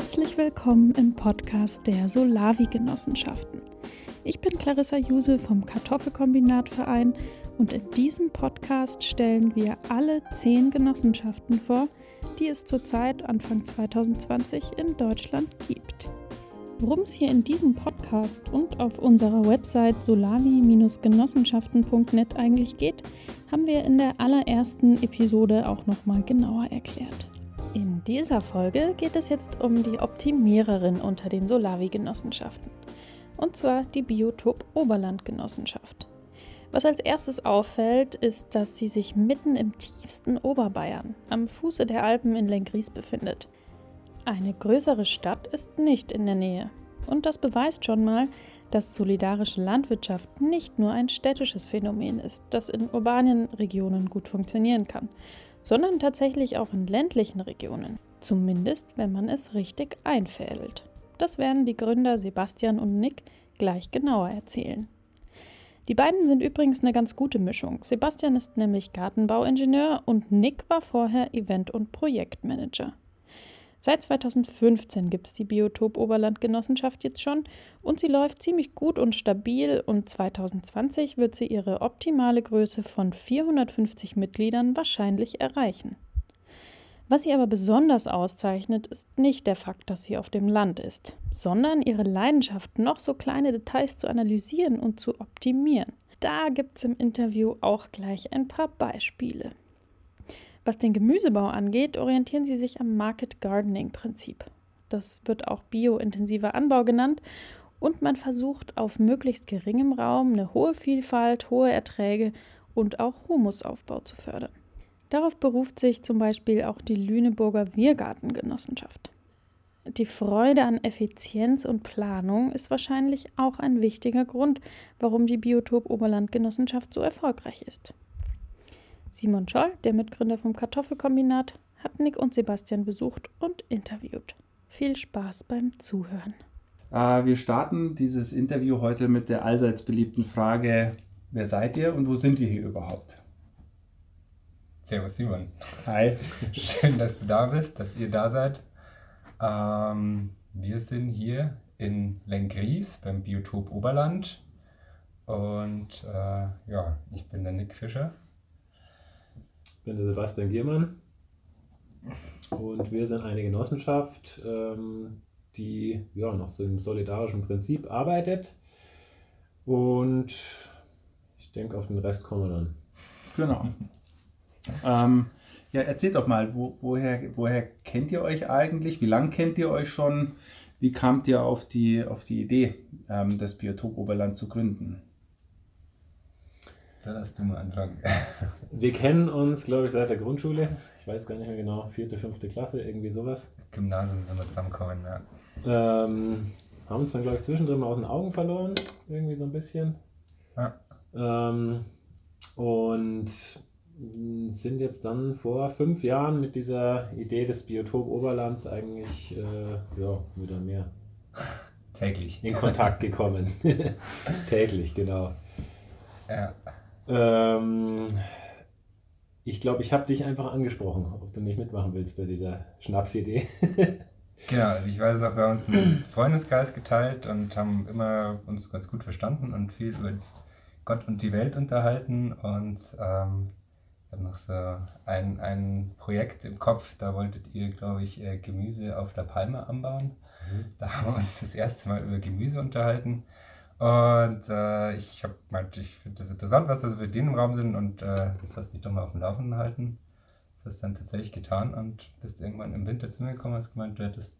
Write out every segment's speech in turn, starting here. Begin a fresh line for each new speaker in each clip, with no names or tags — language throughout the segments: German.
Herzlich willkommen im Podcast der Solavi-Genossenschaften. Ich bin Clarissa Juse vom Kartoffelkombinatverein und in diesem Podcast stellen wir alle zehn Genossenschaften vor, die es zurzeit Anfang 2020 in Deutschland gibt. Worum es hier in diesem Podcast und auf unserer Website solavi-genossenschaften.net eigentlich geht, haben wir in der allerersten Episode auch nochmal genauer erklärt. In dieser Folge geht es jetzt um die Optimiererin unter den Solavi-Genossenschaften. Und zwar die Biotop Oberland-Genossenschaft. Was als erstes auffällt, ist, dass sie sich mitten im tiefsten Oberbayern, am Fuße der Alpen in Lengries befindet. Eine größere Stadt ist nicht in der Nähe. Und das beweist schon mal, dass solidarische Landwirtschaft nicht nur ein städtisches Phänomen ist, das in urbanen Regionen gut funktionieren kann, sondern tatsächlich auch in ländlichen Regionen. Zumindest, wenn man es richtig einfädelt. Das werden die Gründer Sebastian und Nick gleich genauer erzählen. Die beiden sind übrigens eine ganz gute Mischung. Sebastian ist nämlich Gartenbauingenieur und Nick war vorher Event- und Projektmanager. Seit 2015 gibt es die Biotop Oberland-Genossenschaft jetzt schon und sie läuft ziemlich gut und stabil und 2020 wird sie ihre optimale Größe von 450 Mitgliedern wahrscheinlich erreichen. Was sie aber besonders auszeichnet, ist nicht der Fakt, dass sie auf dem Land ist, sondern ihre Leidenschaft, noch so kleine Details zu analysieren und zu optimieren. Da gibt es im Interview auch gleich ein paar Beispiele. Was den Gemüsebau angeht, orientieren sie sich am Market Gardening Prinzip. Das wird auch biointensiver Anbau genannt und man versucht auf möglichst geringem Raum eine hohe Vielfalt, hohe Erträge und auch Humusaufbau zu fördern. Darauf beruft sich zum Beispiel auch die Lüneburger Wirgartengenossenschaft. Die Freude an Effizienz und Planung ist wahrscheinlich auch ein wichtiger Grund, warum die Biotop Oberland Genossenschaft so erfolgreich ist. Simon Scholl, der Mitgründer vom Kartoffelkombinat, hat Nick und Sebastian besucht und interviewt. Viel Spaß beim Zuhören.
Äh, wir starten dieses Interview heute mit der allseits beliebten Frage, wer seid ihr und wo sind wir hier überhaupt?
Servus Simon.
Hi.
Schön, dass du da bist, dass ihr da seid. Ähm, wir sind hier in Lengries beim Biotop Oberland und äh, ja, ich bin der Nick Fischer
bin der Sebastian Giermann und wir sind eine Genossenschaft, ähm, die ja, nach so einem solidarischen Prinzip arbeitet und ich denke, auf den Rest kommen wir dann.
Genau. Ähm, ja, erzählt doch mal, wo, woher, woher kennt ihr euch eigentlich? Wie lange kennt ihr euch schon? Wie kamt ihr auf die, auf die Idee, ähm, das Biotop Oberland zu gründen?
Da darfst du mal anfangen.
Wir kennen uns, glaube ich, seit der Grundschule. Ich weiß gar nicht mehr genau, vierte, fünfte Klasse, irgendwie sowas.
Gymnasium sind wir zusammengekommen, ja.
Ähm, haben uns dann, glaube ich, zwischendrin mal aus den Augen verloren, irgendwie so ein bisschen. Ja. Ähm, und sind jetzt dann vor fünf Jahren mit dieser Idee des Biotop Oberlands eigentlich äh, ja, wieder mehr
täglich
in Kontakt gekommen. täglich, genau.
Ja.
Ähm, ich glaube, ich habe dich einfach angesprochen, ob du nicht mitmachen willst bei dieser Schnapsidee.
genau, also ich weiß noch, wir haben uns einen Freundeskreis geteilt und haben immer uns ganz gut verstanden und viel über Gott und die Welt unterhalten und ähm, ich habe noch so ein, ein Projekt im Kopf, da wolltet ihr, glaube ich, äh, Gemüse auf der Palme anbauen. Mhm. Da haben wir uns das erste Mal über Gemüse unterhalten. Und äh, ich habe gemeint, ich finde das interessant, was das für den im Raum sind und äh, das hast mich doch mal auf dem Laufenden halten. Das hast du dann tatsächlich getan und bist irgendwann im Winter zu mir gekommen und hast gemeint, du hättest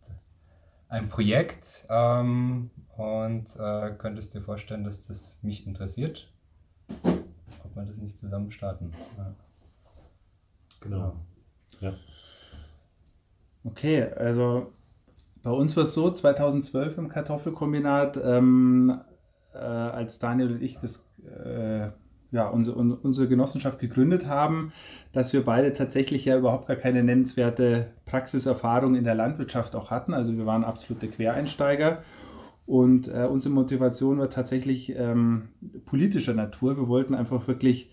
ein Projekt ähm, und äh, könntest dir vorstellen, dass das mich interessiert. Ob wir das nicht zusammen starten. Ja.
Genau. Ja.
Okay, also bei uns war es so, 2012 im Kartoffelkombinat ähm, äh, als Daniel und ich das, äh, ja, unsere, unsere Genossenschaft gegründet haben, dass wir beide tatsächlich ja überhaupt gar keine nennenswerte Praxiserfahrung in der Landwirtschaft auch hatten. Also wir waren absolute Quereinsteiger. Und äh, unsere Motivation war tatsächlich ähm, politischer Natur. Wir wollten einfach wirklich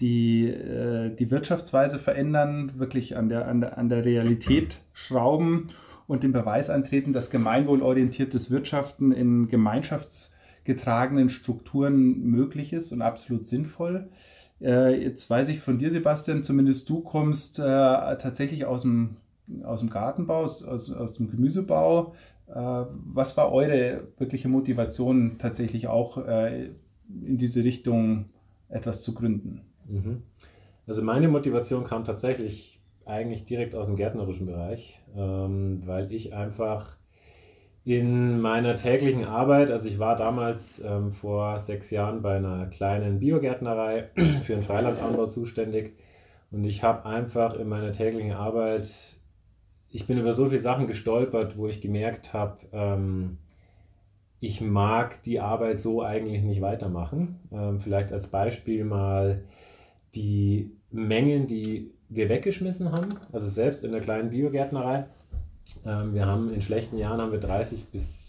die, äh, die Wirtschaftsweise verändern, wirklich an der, an, der, an der Realität schrauben und den Beweis antreten, dass gemeinwohlorientiertes Wirtschaften in gemeinschaftsgetragenen Strukturen möglich ist und absolut sinnvoll. Äh, jetzt weiß ich von dir, Sebastian, zumindest du kommst äh, tatsächlich aus dem, aus dem Gartenbau, aus, aus dem Gemüsebau. Äh, was war eure wirkliche Motivation, tatsächlich auch in diese Richtung etwas zu gründen?
Mhm. Also meine Motivation kam tatsächlich eigentlich direkt aus dem gärtnerischen Bereich, ähm, weil ich einfach in meiner täglichen Arbeit, also ich war damals ähm, vor sechs Jahren bei einer kleinen Biogärtnerei für den Freilandanbau zuständig. Und ich habe einfach in meiner täglichen Arbeit, ich bin über so viele Sachen gestolpert, wo ich gemerkt habe, ähm, ich mag die Arbeit so eigentlich nicht weitermachen. Ähm, vielleicht als Beispiel mal die Mengen, die wir weggeschmissen haben, also selbst in der kleinen Biogärtnerei wir haben in schlechten Jahren haben wir 30 bis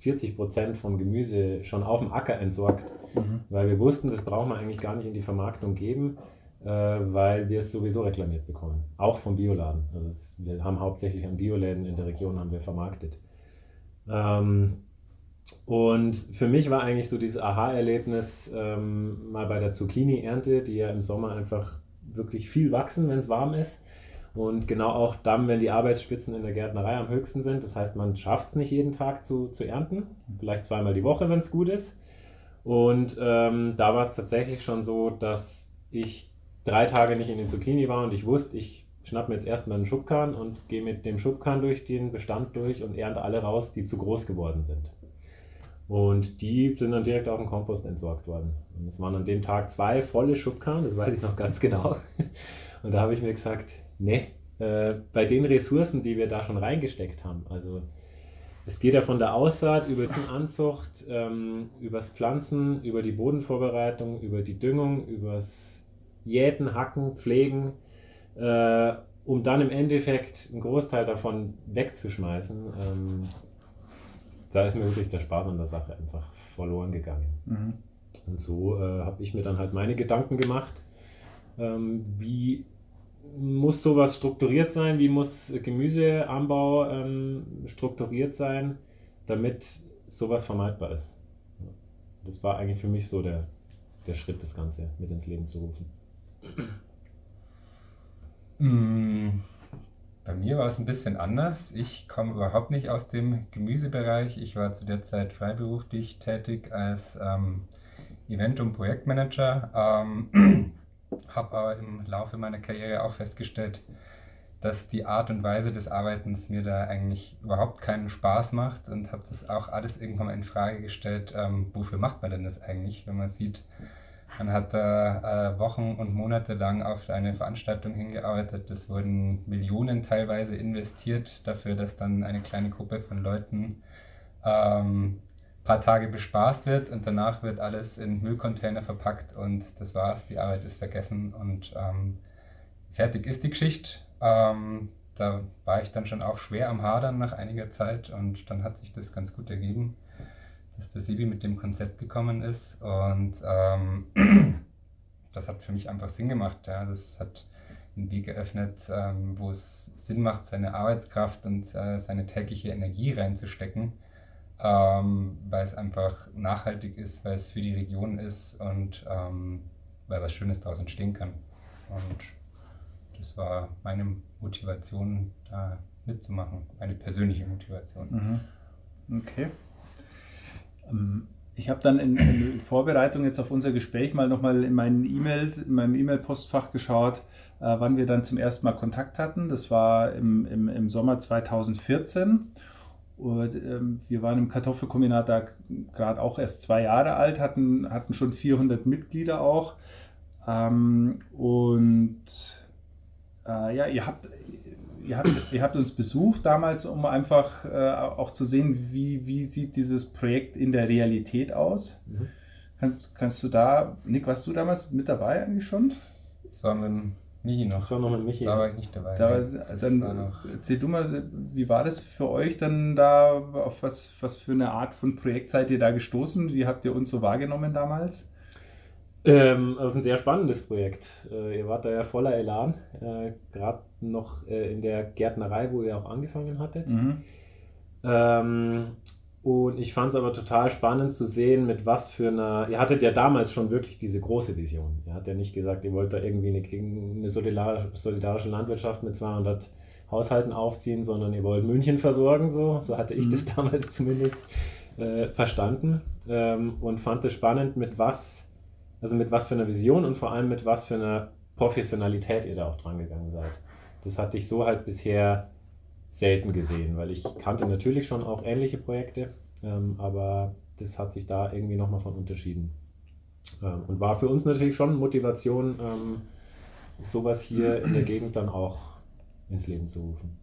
40 Prozent vom Gemüse schon auf dem Acker entsorgt, mhm. weil wir wussten, das brauchen wir eigentlich gar nicht in die Vermarktung geben, äh, weil wir es sowieso reklamiert bekommen. Auch vom Bioladen. Also es, wir haben hauptsächlich an Bioläden in der Region haben wir vermarktet. Ähm, und für mich war eigentlich so dieses Aha-Erlebnis ähm, mal bei der Zucchini-Ernte, die ja im Sommer einfach wirklich viel wachsen, wenn es warm ist. Und genau auch dann, wenn die Arbeitsspitzen in der Gärtnerei am höchsten sind. Das heißt, man schafft es nicht jeden Tag zu, zu ernten, vielleicht zweimal die Woche, wenn es gut ist. Und ähm, da war es tatsächlich schon so, dass ich drei Tage nicht in den Zucchini war und ich wusste, ich schnappe mir jetzt erstmal einen Schubkahn und gehe mit dem Schubkahn durch den Bestand durch und ernte alle raus, die zu groß geworden sind. Und die sind dann direkt auf den Kompost entsorgt worden. Und es waren an dem Tag zwei volle Schubkahn, das weiß ich noch ganz genau. Und da habe ich mir gesagt, nee, äh, bei den Ressourcen, die wir da schon reingesteckt haben, also es geht ja von der Aussaat über die Anzucht, ähm, übers Pflanzen, über die Bodenvorbereitung, über die Düngung, übers Jäten, Hacken, Pflegen, äh, um dann im Endeffekt einen Großteil davon wegzuschmeißen. Ähm, da ist mir wirklich der Spaß an der Sache einfach verloren gegangen. Mhm. Und so äh, habe ich mir dann halt meine Gedanken gemacht, ähm, wie muss sowas strukturiert sein? Wie muss Gemüseanbau ähm, strukturiert sein, damit sowas vermeidbar ist? Das war eigentlich für mich so der, der Schritt, das Ganze mit ins Leben zu rufen.
Mm, bei mir war es ein bisschen anders. Ich komme überhaupt nicht aus dem Gemüsebereich. Ich war zu der Zeit freiberuflich tätig als ähm, Event- und Projektmanager. Ähm, habe aber im Laufe meiner Karriere auch festgestellt, dass die Art und Weise des Arbeitens mir da eigentlich überhaupt keinen Spaß macht und habe das auch alles irgendwann mal in Frage gestellt, ähm, wofür macht man denn das eigentlich, wenn man sieht, man hat da äh, Wochen und Monate lang auf eine Veranstaltung hingearbeitet, es wurden Millionen teilweise investiert dafür, dass dann eine kleine Gruppe von Leuten ähm, paar Tage bespaßt wird und danach wird alles in Müllcontainer verpackt und das war's, die Arbeit ist vergessen und ähm, fertig ist die Geschichte. Ähm, da war ich dann schon auch schwer am Hadern nach einiger Zeit und dann hat sich das ganz gut ergeben, dass der Sibi mit dem Konzept gekommen ist und ähm, das hat für mich einfach Sinn gemacht. Ja. Das hat einen Weg geöffnet, ähm, wo es Sinn macht, seine Arbeitskraft und äh, seine tägliche Energie reinzustecken ähm, weil es einfach nachhaltig ist, weil es für die Region ist und ähm, weil was Schönes daraus entstehen kann. Und das war meine Motivation, da mitzumachen, meine persönliche Motivation.
Mhm. Okay. Ähm, ich habe dann in, in, Vorbereitung jetzt auf unser Gespräch mal nochmal in meinen E-Mails, in meinem E-Mail-Postfach geschaut, äh, wann wir dann zum ersten Mal Kontakt hatten. Das war im, im, im Sommer 2014. Und, ähm, wir waren im Kartoffelkombinat da gerade auch erst zwei Jahre alt, hatten, hatten schon 400 Mitglieder auch. Ähm, und äh, ja, ihr habt, ihr, habt, ihr habt uns besucht damals, um einfach äh, auch zu sehen, wie, wie sieht dieses Projekt in der Realität aus. Mhm. Kannst, kannst du da, Nick, warst du damals mit dabei eigentlich schon?
Es war mit Michi noch.
Das war noch mit Michi.
Da war ich nicht dabei.
Da, dann erzähl du mal, wie war das für euch dann da? Auf was, was für eine Art von Projekt seid ihr da gestoßen? Wie habt ihr uns so wahrgenommen damals?
Ähm, auf ein sehr spannendes Projekt. Äh, ihr wart da ja voller Elan, äh, gerade noch äh, in der Gärtnerei, wo ihr auch angefangen hattet. Mhm. Ähm, und ich fand es aber total spannend zu sehen, mit was für einer. Ihr hattet ja damals schon wirklich diese große Vision. Ihr habt ja nicht gesagt, ihr wollt da irgendwie eine, eine solidarische Landwirtschaft mit 200 Haushalten aufziehen, sondern ihr wollt München versorgen. So, so hatte ich mhm. das damals zumindest äh, verstanden. Ähm, und fand es spannend, mit was also mit was für einer Vision und vor allem mit was für einer Professionalität ihr da auch dran gegangen seid. Das hatte ich so halt bisher selten gesehen, weil ich kannte natürlich schon auch ähnliche Projekte, ähm, aber das hat sich da irgendwie nochmal von unterschieden. Ähm, und war für uns natürlich schon Motivation, ähm, sowas hier in der Gegend dann auch ins Leben zu rufen.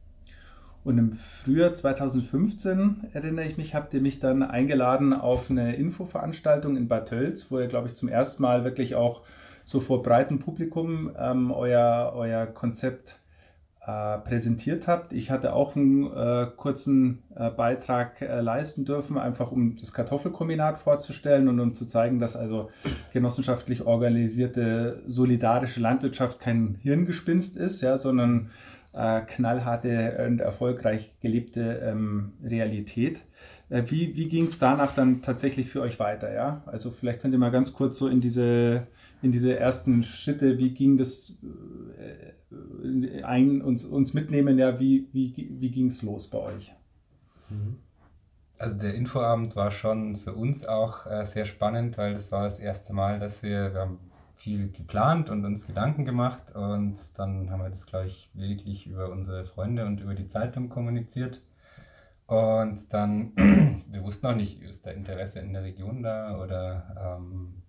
Und im Frühjahr 2015, erinnere ich mich, habt ihr mich dann eingeladen auf eine Infoveranstaltung in Bad Tölz, wo ihr, glaube ich, zum ersten Mal wirklich auch so vor breitem Publikum ähm, euer, euer Konzept äh, präsentiert habt. Ich hatte auch einen äh, kurzen äh, Beitrag äh, leisten dürfen, einfach um das Kartoffelkombinat vorzustellen und um zu zeigen, dass also genossenschaftlich organisierte solidarische Landwirtschaft kein Hirngespinst ist, ja, sondern äh, knallharte und erfolgreich gelebte ähm, Realität. Wie wie ging es danach dann tatsächlich für euch weiter? Ja? Also vielleicht könnt ihr mal ganz kurz so in diese, in diese ersten Schritte, wie ging das ein, uns, uns mitnehmen, ja, wie, wie, wie ging es los bei euch?
Mhm. Also der Infoabend war schon für uns auch äh, sehr spannend, weil das war das erste Mal, dass wir, wir haben viel geplant und uns Gedanken gemacht und dann haben wir das, glaube ich, lediglich über unsere Freunde und über die Zeitung kommuniziert. Und dann, wir wussten auch nicht, ist da Interesse in der Region da oder ähm,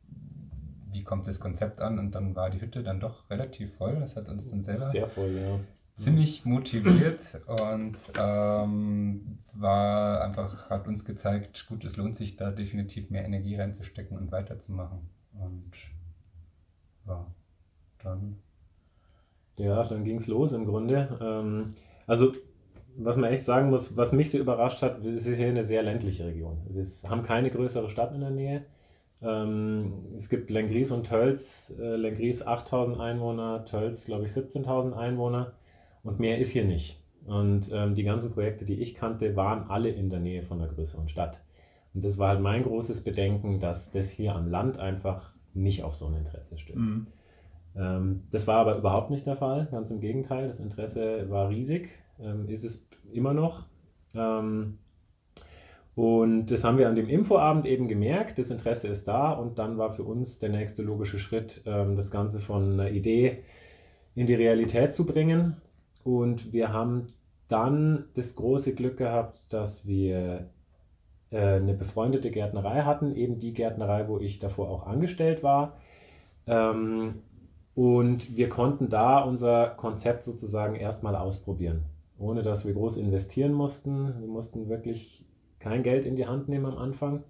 wie kommt das Konzept an? Und dann war die Hütte dann doch relativ voll. Das hat uns dann selber
Sehr voll, ja.
ziemlich motiviert und ähm, war einfach, hat uns gezeigt, gut, es lohnt sich da definitiv mehr Energie reinzustecken und weiterzumachen. Und ja, dann.
Ja, dann ging es los im Grunde. Ähm, also, was man echt sagen muss, was mich so überrascht hat, es ist hier eine sehr ländliche Region. Wir haben keine größere Stadt in der Nähe. Ähm, es gibt Lengries und Tölz. Äh, Lengries 8000 Einwohner, Tölz, glaube ich, 17.000 Einwohner. Und mehr ist hier nicht. Und ähm, die ganzen Projekte, die ich kannte, waren alle in der Nähe von einer größeren Stadt. Und das war halt mein großes Bedenken, dass das hier am Land einfach nicht auf so ein Interesse stößt. Mhm. Ähm, das war aber überhaupt nicht der Fall, ganz im Gegenteil. Das Interesse war riesig, ähm, ist es immer noch. Ähm, und das haben wir an dem Infoabend eben gemerkt, das Interesse ist da und dann war für uns der nächste logische Schritt, ähm, das Ganze von einer Idee in die Realität zu bringen. Und wir haben dann das große Glück gehabt, dass wir äh, eine befreundete Gärtnerei hatten, eben die Gärtnerei, wo ich davor auch angestellt war. Ähm, und wir konnten da unser Konzept sozusagen erstmal ausprobieren, ohne dass wir groß investieren mussten. Wir mussten wirklich kein Geld in die Hand nehmen am Anfang.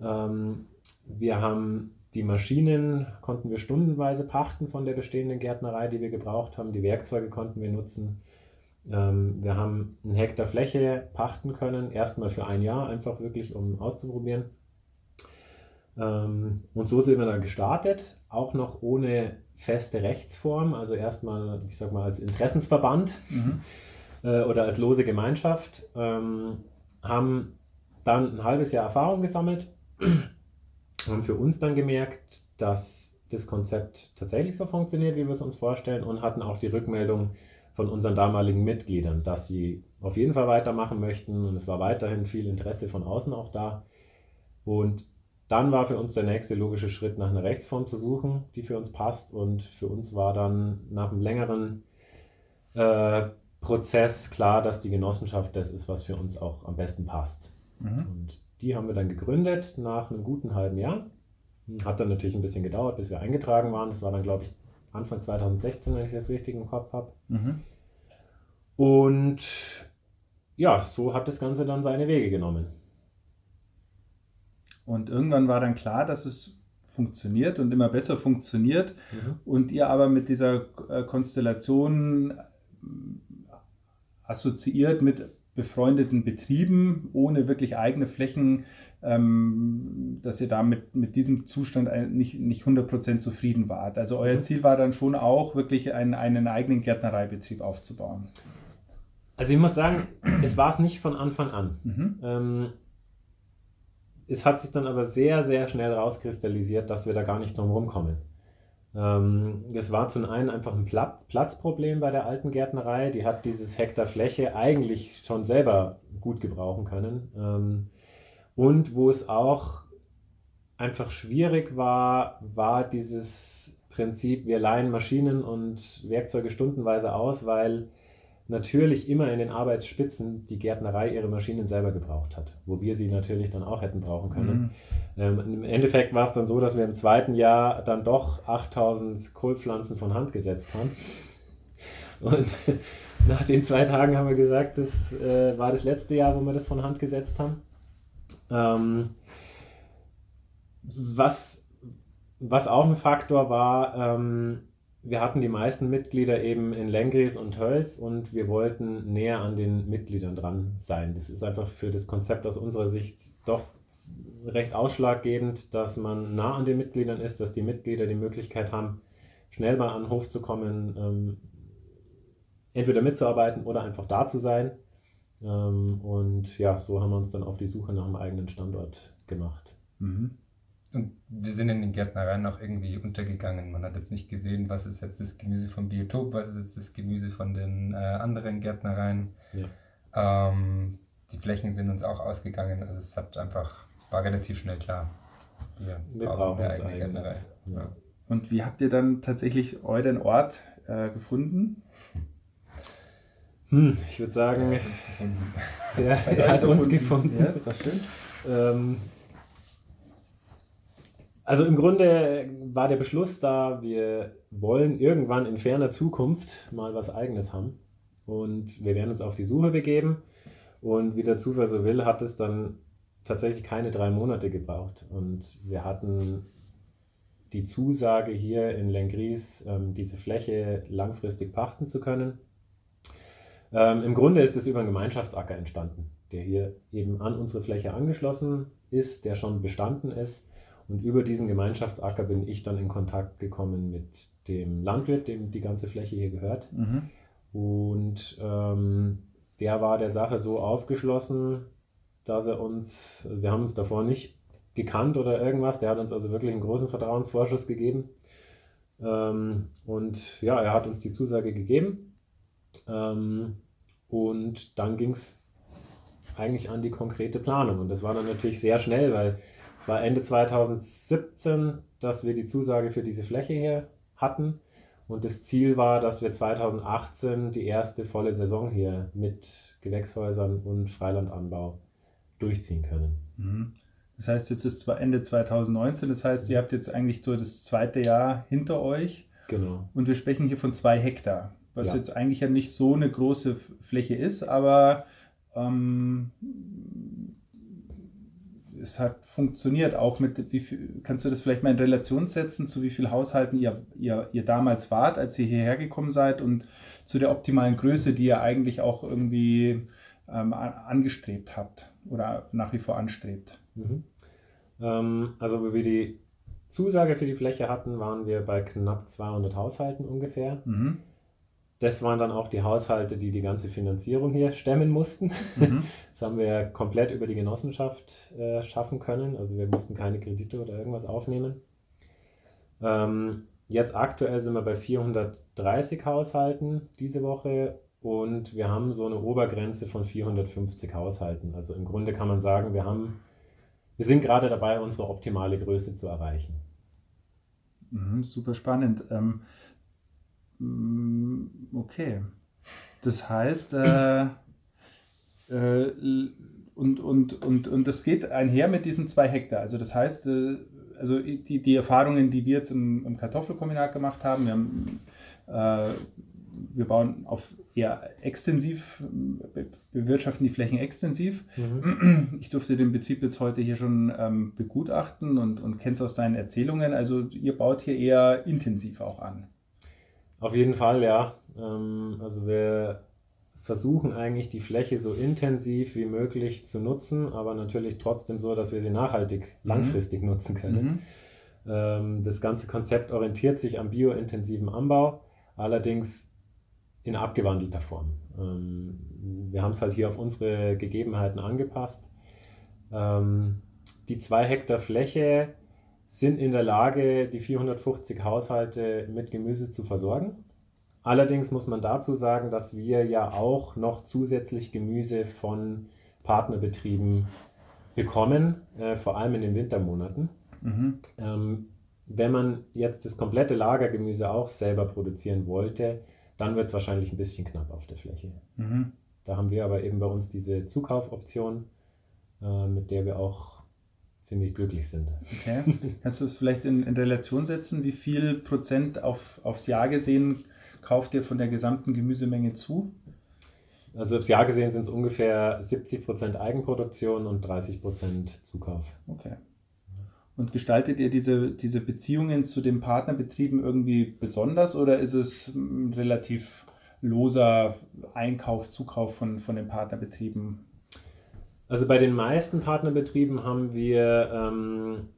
Ähm, wir haben die Maschinen, konnten wir stundenweise pachten von der bestehenden Gärtnerei, die wir gebraucht haben. Die Werkzeuge konnten wir nutzen. Ähm, wir haben einen Hektar Fläche pachten können, erstmal für ein Jahr, einfach wirklich, um auszuprobieren. Ähm, und so sind wir dann gestartet, auch noch ohne feste Rechtsform, also erstmal, ich sag mal, als Interessensverband mhm. äh, oder als lose Gemeinschaft. Ähm, haben dann ein halbes Jahr Erfahrung gesammelt, haben für uns dann gemerkt, dass das Konzept tatsächlich so funktioniert, wie wir es uns vorstellen und hatten auch die Rückmeldung, von unseren damaligen Mitgliedern, dass sie auf jeden Fall weitermachen möchten und es war weiterhin viel Interesse von außen auch da. Und dann war für uns der nächste logische Schritt, nach einer Rechtsform zu suchen, die für uns passt. Und für uns war dann nach einem längeren äh, Prozess klar, dass die Genossenschaft das ist, was für uns auch am besten passt. Mhm. Und die haben wir dann gegründet nach einem guten halben Jahr. Hat dann natürlich ein bisschen gedauert, bis wir eingetragen waren. Das war dann, glaube ich, Anfang 2016, wenn ich das richtig im Kopf habe. Mhm. Und ja, so hat das Ganze dann seine Wege genommen.
Und irgendwann war dann klar, dass es funktioniert und immer besser funktioniert. Mhm. Und ihr aber mit dieser äh, Konstellation assoziiert mit befreundeten Betrieben ohne wirklich eigene Flächen ähm, dass ihr da mit, mit diesem Zustand nicht, nicht 100% zufrieden wart. Also euer mhm. Ziel war dann schon auch, wirklich einen, einen eigenen Gärtnereibetrieb aufzubauen.
Also ich muss sagen, es war es nicht von Anfang an. Mhm. Ähm, es hat sich dann aber sehr, sehr schnell rauskristallisiert, dass wir da gar nicht drum rumkommen. Ähm, es war zum einen einfach ein Platz, Platzproblem bei der alten Gärtnerei. Die hat dieses Hektar Fläche eigentlich schon selber gut gebrauchen können. Ähm, und wo es auch einfach schwierig war, war dieses Prinzip, wir leihen Maschinen und Werkzeuge stundenweise aus, weil natürlich immer in den Arbeitsspitzen die Gärtnerei ihre Maschinen selber gebraucht hat, wo wir sie natürlich dann auch hätten brauchen können. Mhm. Ähm, Im Endeffekt war es dann so, dass wir im zweiten Jahr dann doch 8000 Kohlpflanzen von Hand gesetzt haben. Und nach den zwei Tagen haben wir gesagt, das äh, war das letzte Jahr, wo wir das von Hand gesetzt haben. Ähm, was, was auch ein Faktor war, ähm, wir hatten die meisten Mitglieder eben in Lengries und Hölz und wir wollten näher an den Mitgliedern dran sein. Das ist einfach für das Konzept aus unserer Sicht doch recht ausschlaggebend, dass man nah an den Mitgliedern ist, dass die Mitglieder die Möglichkeit haben, schnell mal an den Hof zu kommen, ähm, entweder mitzuarbeiten oder einfach da zu sein. Ähm, und ja, so haben wir uns dann auf die Suche nach einem eigenen Standort gemacht. Mhm.
Und wir sind in den Gärtnereien auch irgendwie untergegangen. Man hat jetzt nicht gesehen, was ist jetzt das Gemüse vom Biotop, was ist jetzt das Gemüse von den äh, anderen Gärtnereien. Ja. Ähm, die Flächen sind uns auch ausgegangen. Also es hat einfach, war relativ schnell klar.
Wir, wir brauchen eine eigene Gärtnerei. Ja. Und wie habt ihr dann tatsächlich euren Ort äh, gefunden?
Hm, ich würde sagen, er hat uns gefunden. Ja, er hat uns gefunden. Ja, das stimmt. Ähm, also im Grunde war der Beschluss da, wir wollen irgendwann in ferner Zukunft mal was eigenes haben. Und wir werden uns auf die Suche begeben. Und wie der Zufall so will, hat es dann tatsächlich keine drei Monate gebraucht. Und wir hatten die Zusage hier in Lengries, ähm, diese Fläche langfristig pachten zu können. Ähm, Im Grunde ist es über einen Gemeinschaftsacker entstanden, der hier eben an unsere Fläche angeschlossen ist, der schon bestanden ist und über diesen Gemeinschaftsacker bin ich dann in Kontakt gekommen mit dem Landwirt, dem die ganze Fläche hier gehört. Mhm. Und ähm, der war der Sache so aufgeschlossen, dass er uns, wir haben uns davor nicht gekannt oder irgendwas, der hat uns also wirklich einen großen Vertrauensvorschuss gegeben. Ähm, und ja, er hat uns die Zusage gegeben. Ähm, und dann ging es eigentlich an die konkrete Planung. Und das war dann natürlich sehr schnell, weil es war Ende 2017, dass wir die Zusage für diese Fläche hier hatten. Und das Ziel war, dass wir 2018 die erste volle Saison hier mit Gewächshäusern und Freilandanbau durchziehen können.
Mhm. Das heißt, jetzt ist zwar Ende 2019, das heißt, ihr habt jetzt eigentlich so das zweite Jahr hinter euch.
Genau.
Und wir sprechen hier von zwei Hektar, was ja. jetzt eigentlich ja nicht so eine große Fläche ist, aber ähm, es hat funktioniert auch mit, wie viel, kannst du das vielleicht mal in Relation setzen, zu wie vielen Haushalten ihr, ihr, ihr damals wart, als ihr hierher gekommen seid und zu der optimalen Größe, die ihr eigentlich auch irgendwie ähm, angestrebt habt oder nach wie vor anstrebt?
Mhm. Ähm, also, wo wir die Zusage für die Fläche hatten, waren wir bei knapp 200 Haushalten ungefähr. Mhm. Das waren dann auch die Haushalte, die die ganze Finanzierung hier stemmen mussten. Mhm. Das haben wir komplett über die Genossenschaft äh, schaffen können. Also wir mussten keine Kredite oder irgendwas aufnehmen. Ähm, jetzt aktuell sind wir bei 430 Haushalten diese Woche und wir haben so eine Obergrenze von 450 Haushalten. Also im Grunde kann man sagen, wir haben, wir sind gerade dabei, unsere optimale Größe zu erreichen.
Mhm, super spannend. Ähm, okay. Das heißt, äh, äh, und, und, und, und das geht einher mit diesen zwei Hektar. Also das heißt, äh, also die, die Erfahrungen, die wir jetzt im, im Kartoffelkombinat gemacht haben, wir, haben, äh, wir bauen auf eher extensiv, bewirtschaften die Flächen extensiv. Mhm. Ich durfte den Betrieb jetzt heute hier schon ähm, begutachten und, und kennst aus deinen Erzählungen. Also ihr baut hier eher intensiv auch an.
Auf jeden Fall, ja. Ähm, also wir versuchen eigentlich die Fläche so intensiv wie möglich zu nutzen, aber natürlich trotzdem so, dass wir sie nachhaltig mhm. langfristig nutzen können. Mhm. Ähm, das ganze Konzept orientiert sich am biointensiven Anbau, allerdings in abgewandelter Form. Ähm, wir haben es halt hier auf unsere Gegebenheiten angepasst. Ähm, die zwei Hektar Fläche sind in der Lage, die 450 Haushalte mit Gemüse zu versorgen. Allerdings muss man dazu sagen, dass wir ja auch noch zusätzlich Gemüse von Partnerbetrieben bekommen, äh, vor allem in den Wintermonaten. Mhm. Ähm, wenn man jetzt das komplette Lagergemüse auch selber produzieren wollte, dann wird es wahrscheinlich ein bisschen knapp auf der Fläche. Mhm. Da haben wir aber eben bei uns diese Zukaufoption, äh, mit der wir auch ziemlich glücklich sind.
Okay. Kannst du es vielleicht in, in Relation setzen, wie viel Prozent auf, aufs Jahr gesehen kauft ihr von der gesamten Gemüsemenge zu?
Also aufs Jahr gesehen sind es ungefähr 70% Eigenproduktion und 30% Zukauf.
Okay. Und gestaltet ihr diese, diese Beziehungen zu den Partnerbetrieben irgendwie besonders oder ist es ein relativ loser Einkauf, Zukauf von, von den Partnerbetrieben?
Also bei den meisten Partnerbetrieben haben wir ähm,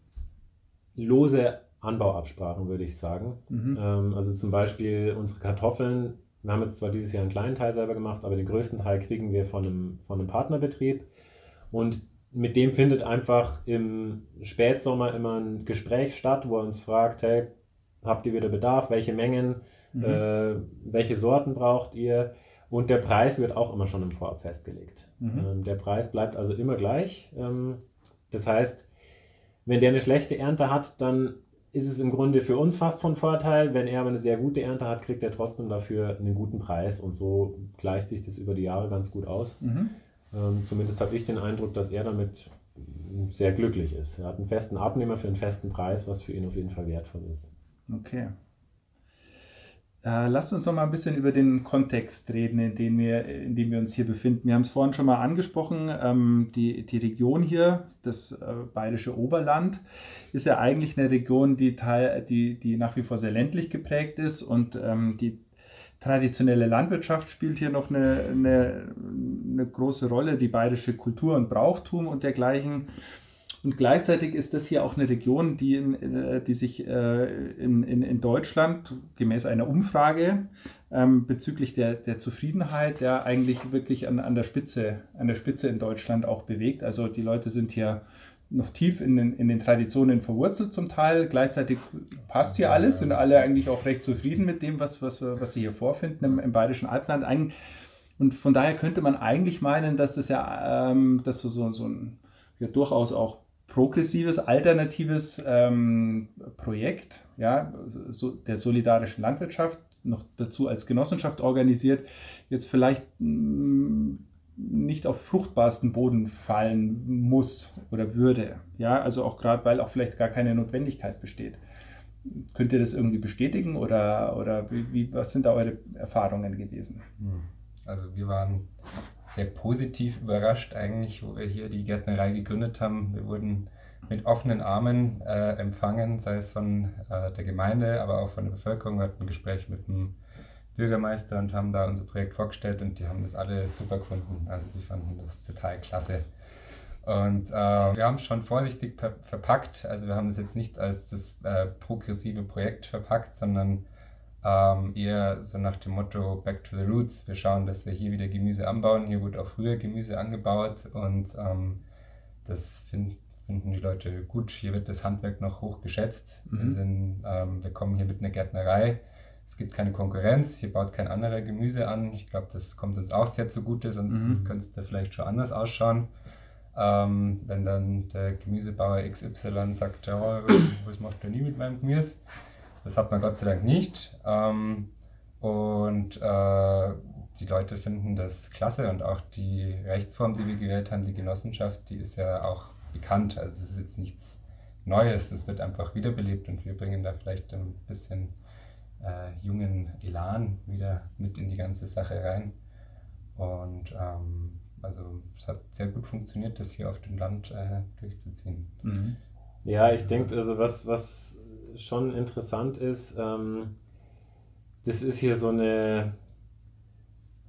lose Anbauabsprachen, würde ich sagen. Mhm. Ähm, also zum Beispiel unsere Kartoffeln. Wir haben jetzt zwar dieses Jahr einen kleinen Teil selber gemacht, aber den größten Teil kriegen wir von einem, von einem Partnerbetrieb. Und mit dem findet einfach im Spätsommer immer ein Gespräch statt, wo er uns fragt, hey, habt ihr wieder Bedarf? Welche Mengen? Mhm. Äh, welche Sorten braucht ihr? Und der Preis wird auch immer schon im Vorab festgelegt. Mhm. Ähm, der Preis bleibt also immer gleich. Ähm, das heißt, wenn der eine schlechte Ernte hat, dann ist es im Grunde für uns fast von Vorteil. Wenn er aber eine sehr gute Ernte hat, kriegt er trotzdem dafür einen guten Preis und so gleicht sich das über die Jahre ganz gut aus. Mhm. Ähm, zumindest habe ich den Eindruck, dass er damit sehr glücklich ist. Er hat einen festen Abnehmer für einen festen Preis, was für ihn auf jeden Fall wertvoll ist.
Okay. Äh, lasst uns noch mal ein bisschen über den Kontext reden, in dem wir, in dem wir uns hier befinden. Wir haben es vorhin schon mal angesprochen. Ähm, die, die Region hier, das äh, Bayerische Oberland, ist ja eigentlich eine Region, die, teil, die, die nach wie vor sehr ländlich geprägt ist und ähm, die traditionelle Landwirtschaft spielt hier noch eine, eine, eine große Rolle, die bayerische Kultur und Brauchtum und dergleichen. Und gleichzeitig ist das hier auch eine Region, die, in, äh, die sich äh, in, in, in Deutschland gemäß einer Umfrage ähm, bezüglich der, der Zufriedenheit ja eigentlich wirklich an, an, der Spitze, an der Spitze in Deutschland auch bewegt. Also die Leute sind hier noch tief in den, in den Traditionen verwurzelt zum Teil. Gleichzeitig passt hier alles, sind alle eigentlich auch recht zufrieden mit dem, was, was, was sie hier vorfinden im, im Bayerischen Alpenland. Und von daher könnte man eigentlich meinen, dass das ja ähm, dass so, so, so ein ja, durchaus auch progressives, alternatives ähm, Projekt ja, so, der solidarischen Landwirtschaft, noch dazu als Genossenschaft organisiert, jetzt vielleicht mm, nicht auf fruchtbarsten Boden fallen muss oder würde. Ja, also auch gerade, weil auch vielleicht gar keine Notwendigkeit besteht. Könnt ihr das irgendwie bestätigen oder, oder wie, wie, was sind da eure Erfahrungen gewesen? Hm.
Also wir waren sehr positiv überrascht eigentlich, wo wir hier die Gärtnerei gegründet haben. Wir wurden mit offenen Armen äh, empfangen, sei es von äh, der Gemeinde, aber auch von der Bevölkerung. Wir hatten ein Gespräch mit dem Bürgermeister und haben da unser Projekt vorgestellt und die haben das alle super gefunden. Also die fanden das total klasse. Und äh, wir haben es schon vorsichtig verpackt. Also wir haben das jetzt nicht als das äh, progressive Projekt verpackt, sondern ähm, eher so nach dem Motto Back to the Roots. Wir schauen, dass wir hier wieder Gemüse anbauen. Hier wurde auch früher Gemüse angebaut und ähm, das find, finden die Leute gut. Hier wird das Handwerk noch hoch geschätzt. Mhm. Wir, sind, ähm, wir kommen hier mit einer Gärtnerei. Es gibt keine Konkurrenz. Hier baut kein anderer Gemüse an. Ich glaube, das kommt uns auch sehr zugute, sonst mhm. könnte es da vielleicht schon anders ausschauen. Ähm, wenn dann der Gemüsebauer XY sagt, ja, was macht der nie mit meinem Gemüse? Das hat man Gott sei Dank nicht. Ähm, und äh, die Leute finden das klasse und auch die Rechtsform, die wir gewählt haben, die Genossenschaft, die ist ja auch bekannt. Also es ist jetzt nichts Neues, es wird einfach wiederbelebt und wir bringen da vielleicht ein bisschen äh, jungen Elan wieder mit in die ganze Sache rein. Und ähm, also es hat sehr gut funktioniert, das hier auf dem Land äh, durchzuziehen.
Mhm. Ja, ich denke, also was, was schon interessant ist, ähm, das ist hier so eine,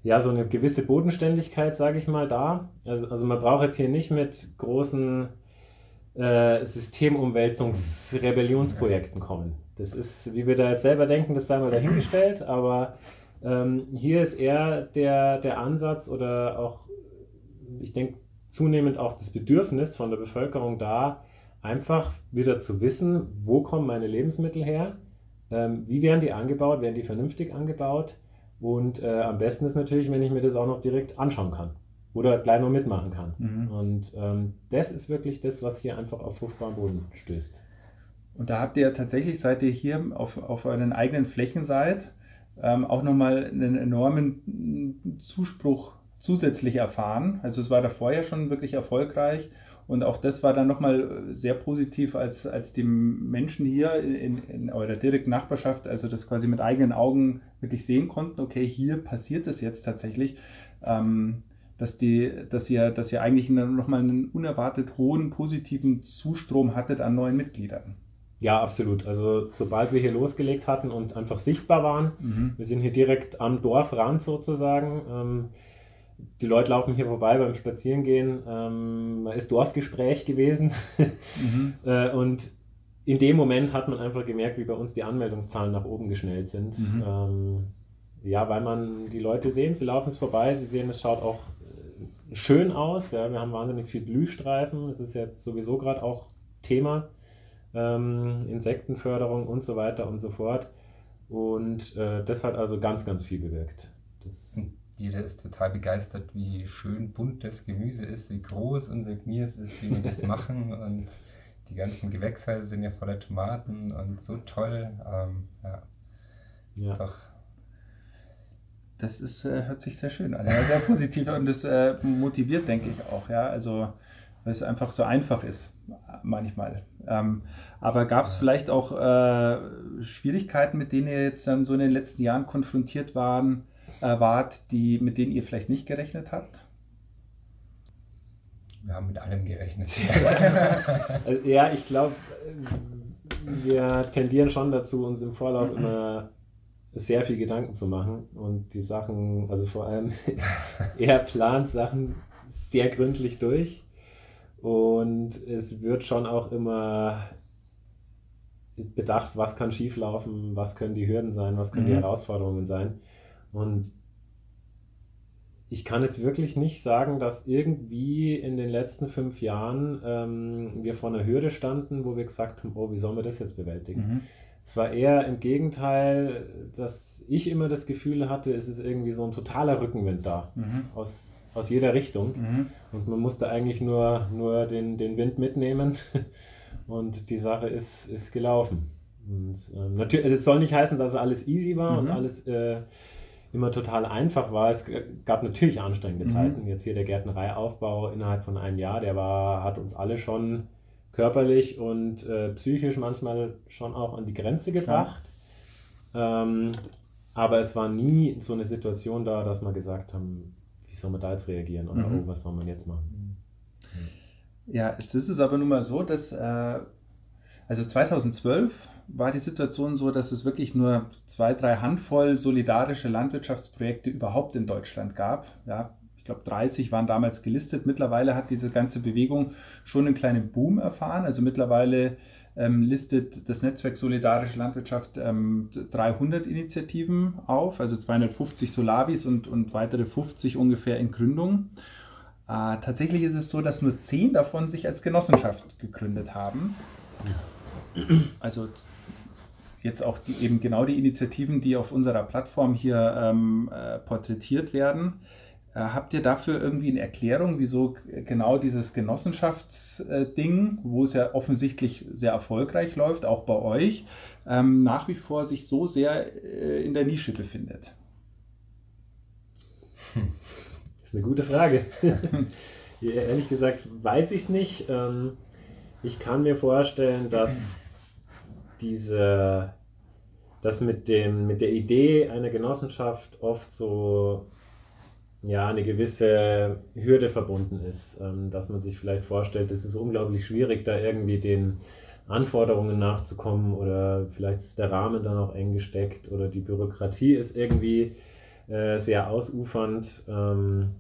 ja, so eine gewisse Bodenständigkeit, sage ich mal, da. Also, also man braucht jetzt hier nicht mit großen äh, Systemumwälzungs-Rebellionsprojekten kommen. Das ist, wie wir da jetzt selber denken, das sei mal dahingestellt, aber ähm, hier ist eher der, der Ansatz oder auch, ich denke, zunehmend auch das Bedürfnis von der Bevölkerung da, einfach wieder zu wissen, wo kommen meine Lebensmittel her, ähm, wie werden die angebaut, werden die vernünftig angebaut und äh, am besten ist natürlich, wenn ich mir das auch noch direkt anschauen kann oder gleich noch mitmachen kann. Mhm. Und ähm, das ist wirklich das, was hier einfach auf fruchtbaren Boden stößt.
Und da habt ihr tatsächlich, seit ihr hier auf, auf euren eigenen Flächen seid, ähm, auch nochmal einen enormen Zuspruch zusätzlich erfahren. Also es war da vorher schon wirklich erfolgreich und auch das war dann nochmal sehr positiv, als, als die Menschen hier in, in eurer direkten Nachbarschaft, also das quasi mit eigenen Augen wirklich sehen konnten, okay, hier passiert es jetzt tatsächlich. Ähm, dass, die, dass, ihr, dass ihr eigentlich nochmal einen unerwartet hohen positiven Zustrom hattet an neuen Mitgliedern.
Ja, absolut. Also sobald wir hier losgelegt hatten und einfach sichtbar waren, mhm. wir sind hier direkt am Dorfrand sozusagen. Ähm, die Leute laufen hier vorbei beim Spazierengehen. Ähm, ist Dorfgespräch gewesen. mhm. äh, und in dem Moment hat man einfach gemerkt, wie bei uns die Anmeldungszahlen nach oben geschnellt sind. Mhm. Ähm, ja, weil man die Leute sehen, sie laufen es vorbei, sie sehen, es schaut auch äh, schön aus. Ja, wir haben wahnsinnig viel Blühstreifen. Das ist jetzt sowieso gerade auch Thema ähm, Insektenförderung und so weiter und so fort. Und äh, das hat also ganz, ganz viel bewirkt. Das
jeder ist total begeistert, wie schön bunt das Gemüse ist, wie groß unser Gemüse ist, wie wir das machen. Und die ganzen Gewächshäuser sind ja voller Tomaten und so toll. Ähm, ja. ja. Doch.
Das ist, äh, hört sich sehr schön an. Ja, sehr positiv und das äh, motiviert, denke ich auch. Ja, also weil es einfach so einfach ist manchmal. Ähm, aber gab es vielleicht auch äh, Schwierigkeiten, mit denen ihr jetzt dann so in den letzten Jahren konfrontiert waren, äh, wart, die, mit denen ihr vielleicht nicht gerechnet habt?
Wir haben mit allem gerechnet.
ja, ich glaube, wir tendieren schon dazu, uns im Vorlauf immer sehr viel Gedanken zu machen und die Sachen, also vor allem er plant Sachen sehr gründlich durch und es wird schon auch immer bedacht, was kann schieflaufen, was können die Hürden sein, was können mhm. die Herausforderungen sein. Und ich kann jetzt wirklich nicht sagen, dass irgendwie in den letzten fünf Jahren ähm, wir vor einer Hürde standen, wo wir gesagt haben, oh, wie sollen wir das jetzt bewältigen? Mhm. Es war eher im Gegenteil, dass ich immer das Gefühl hatte, es ist irgendwie so ein totaler Rückenwind da mhm. aus aus jeder Richtung. Mhm. Und man musste eigentlich nur, nur den, den Wind mitnehmen und die Sache ist, ist gelaufen. Und, äh, natürlich, also es soll nicht heißen, dass alles easy war mhm. und alles äh, immer total einfach war. Es gab natürlich anstrengende mhm. Zeiten. Jetzt hier der Gärtnereiaufbau innerhalb von einem Jahr, der war, hat uns alle schon körperlich und äh, psychisch manchmal schon auch an die Grenze gebracht. Ähm, aber es war nie so eine Situation da, dass wir gesagt haben, wie soll man da jetzt reagieren oder mhm. oh, was soll man jetzt machen?
Ja, jetzt ist es aber nun mal so, dass äh, also 2012 war die Situation so, dass es wirklich nur zwei, drei Handvoll solidarische Landwirtschaftsprojekte überhaupt in Deutschland gab. Ja, ich glaube 30 waren damals gelistet. Mittlerweile hat diese ganze Bewegung schon einen kleinen Boom erfahren. Also mittlerweile ähm, listet das Netzwerk Solidarische Landwirtschaft ähm, 300 Initiativen auf, also 250 Solavis und, und weitere 50 ungefähr in Gründung. Äh, tatsächlich ist es so, dass nur 10 davon sich als Genossenschaft gegründet haben. Also jetzt auch die, eben genau die Initiativen, die auf unserer Plattform hier ähm, äh, porträtiert werden. Äh, habt ihr dafür irgendwie eine Erklärung, wieso genau dieses Genossenschaftsding, wo es ja offensichtlich sehr erfolgreich läuft, auch bei euch, ähm, nach wie vor sich so sehr äh, in der Nische befindet?
Hm. Das ist eine gute Frage. ehrlich gesagt weiß ich es nicht. Ähm, ich kann mir vorstellen, dass diese, dass mit, dem, mit der Idee einer Genossenschaft oft so ja, eine gewisse Hürde verbunden ist, ähm, dass man sich vielleicht vorstellt, es ist unglaublich schwierig, da irgendwie den Anforderungen nachzukommen oder vielleicht ist der Rahmen dann auch eng gesteckt oder die Bürokratie ist irgendwie äh, sehr ausufernd. Ähm,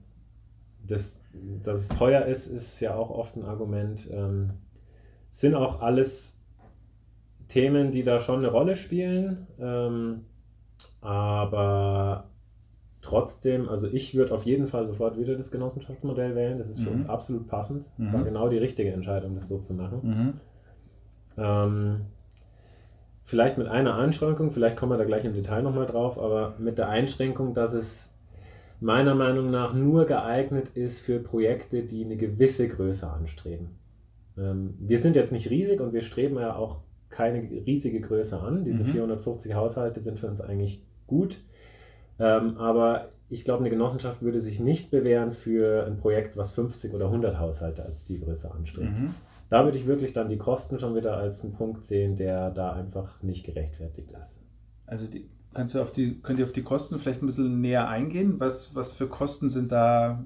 das, dass es teuer ist, ist ja auch oft ein Argument. Ähm, sind auch alles Themen, die da schon eine Rolle spielen. Ähm, aber trotzdem, also ich würde auf jeden Fall sofort wieder das Genossenschaftsmodell wählen. Das ist für mhm. uns absolut passend. Mhm. War genau die richtige Entscheidung, das so zu machen. Mhm. Ähm, vielleicht mit einer Einschränkung, vielleicht kommen wir da gleich im Detail nochmal drauf, aber mit der Einschränkung, dass es meiner Meinung nach nur geeignet ist für Projekte, die eine gewisse Größe anstreben. Ähm, wir sind jetzt nicht riesig und wir streben ja auch keine riesige Größe an. Diese mhm. 450 Haushalte sind für uns eigentlich gut. Ähm, aber ich glaube, eine Genossenschaft würde sich nicht bewähren für ein Projekt, was 50 oder 100 Haushalte als Zielgröße anstrebt. Mhm. Da würde ich wirklich dann die Kosten schon wieder als einen Punkt sehen, der da einfach nicht gerechtfertigt ist.
Also die, kannst du auf die, könnt ihr auf die Kosten vielleicht ein bisschen näher eingehen? Was, was für Kosten sind da,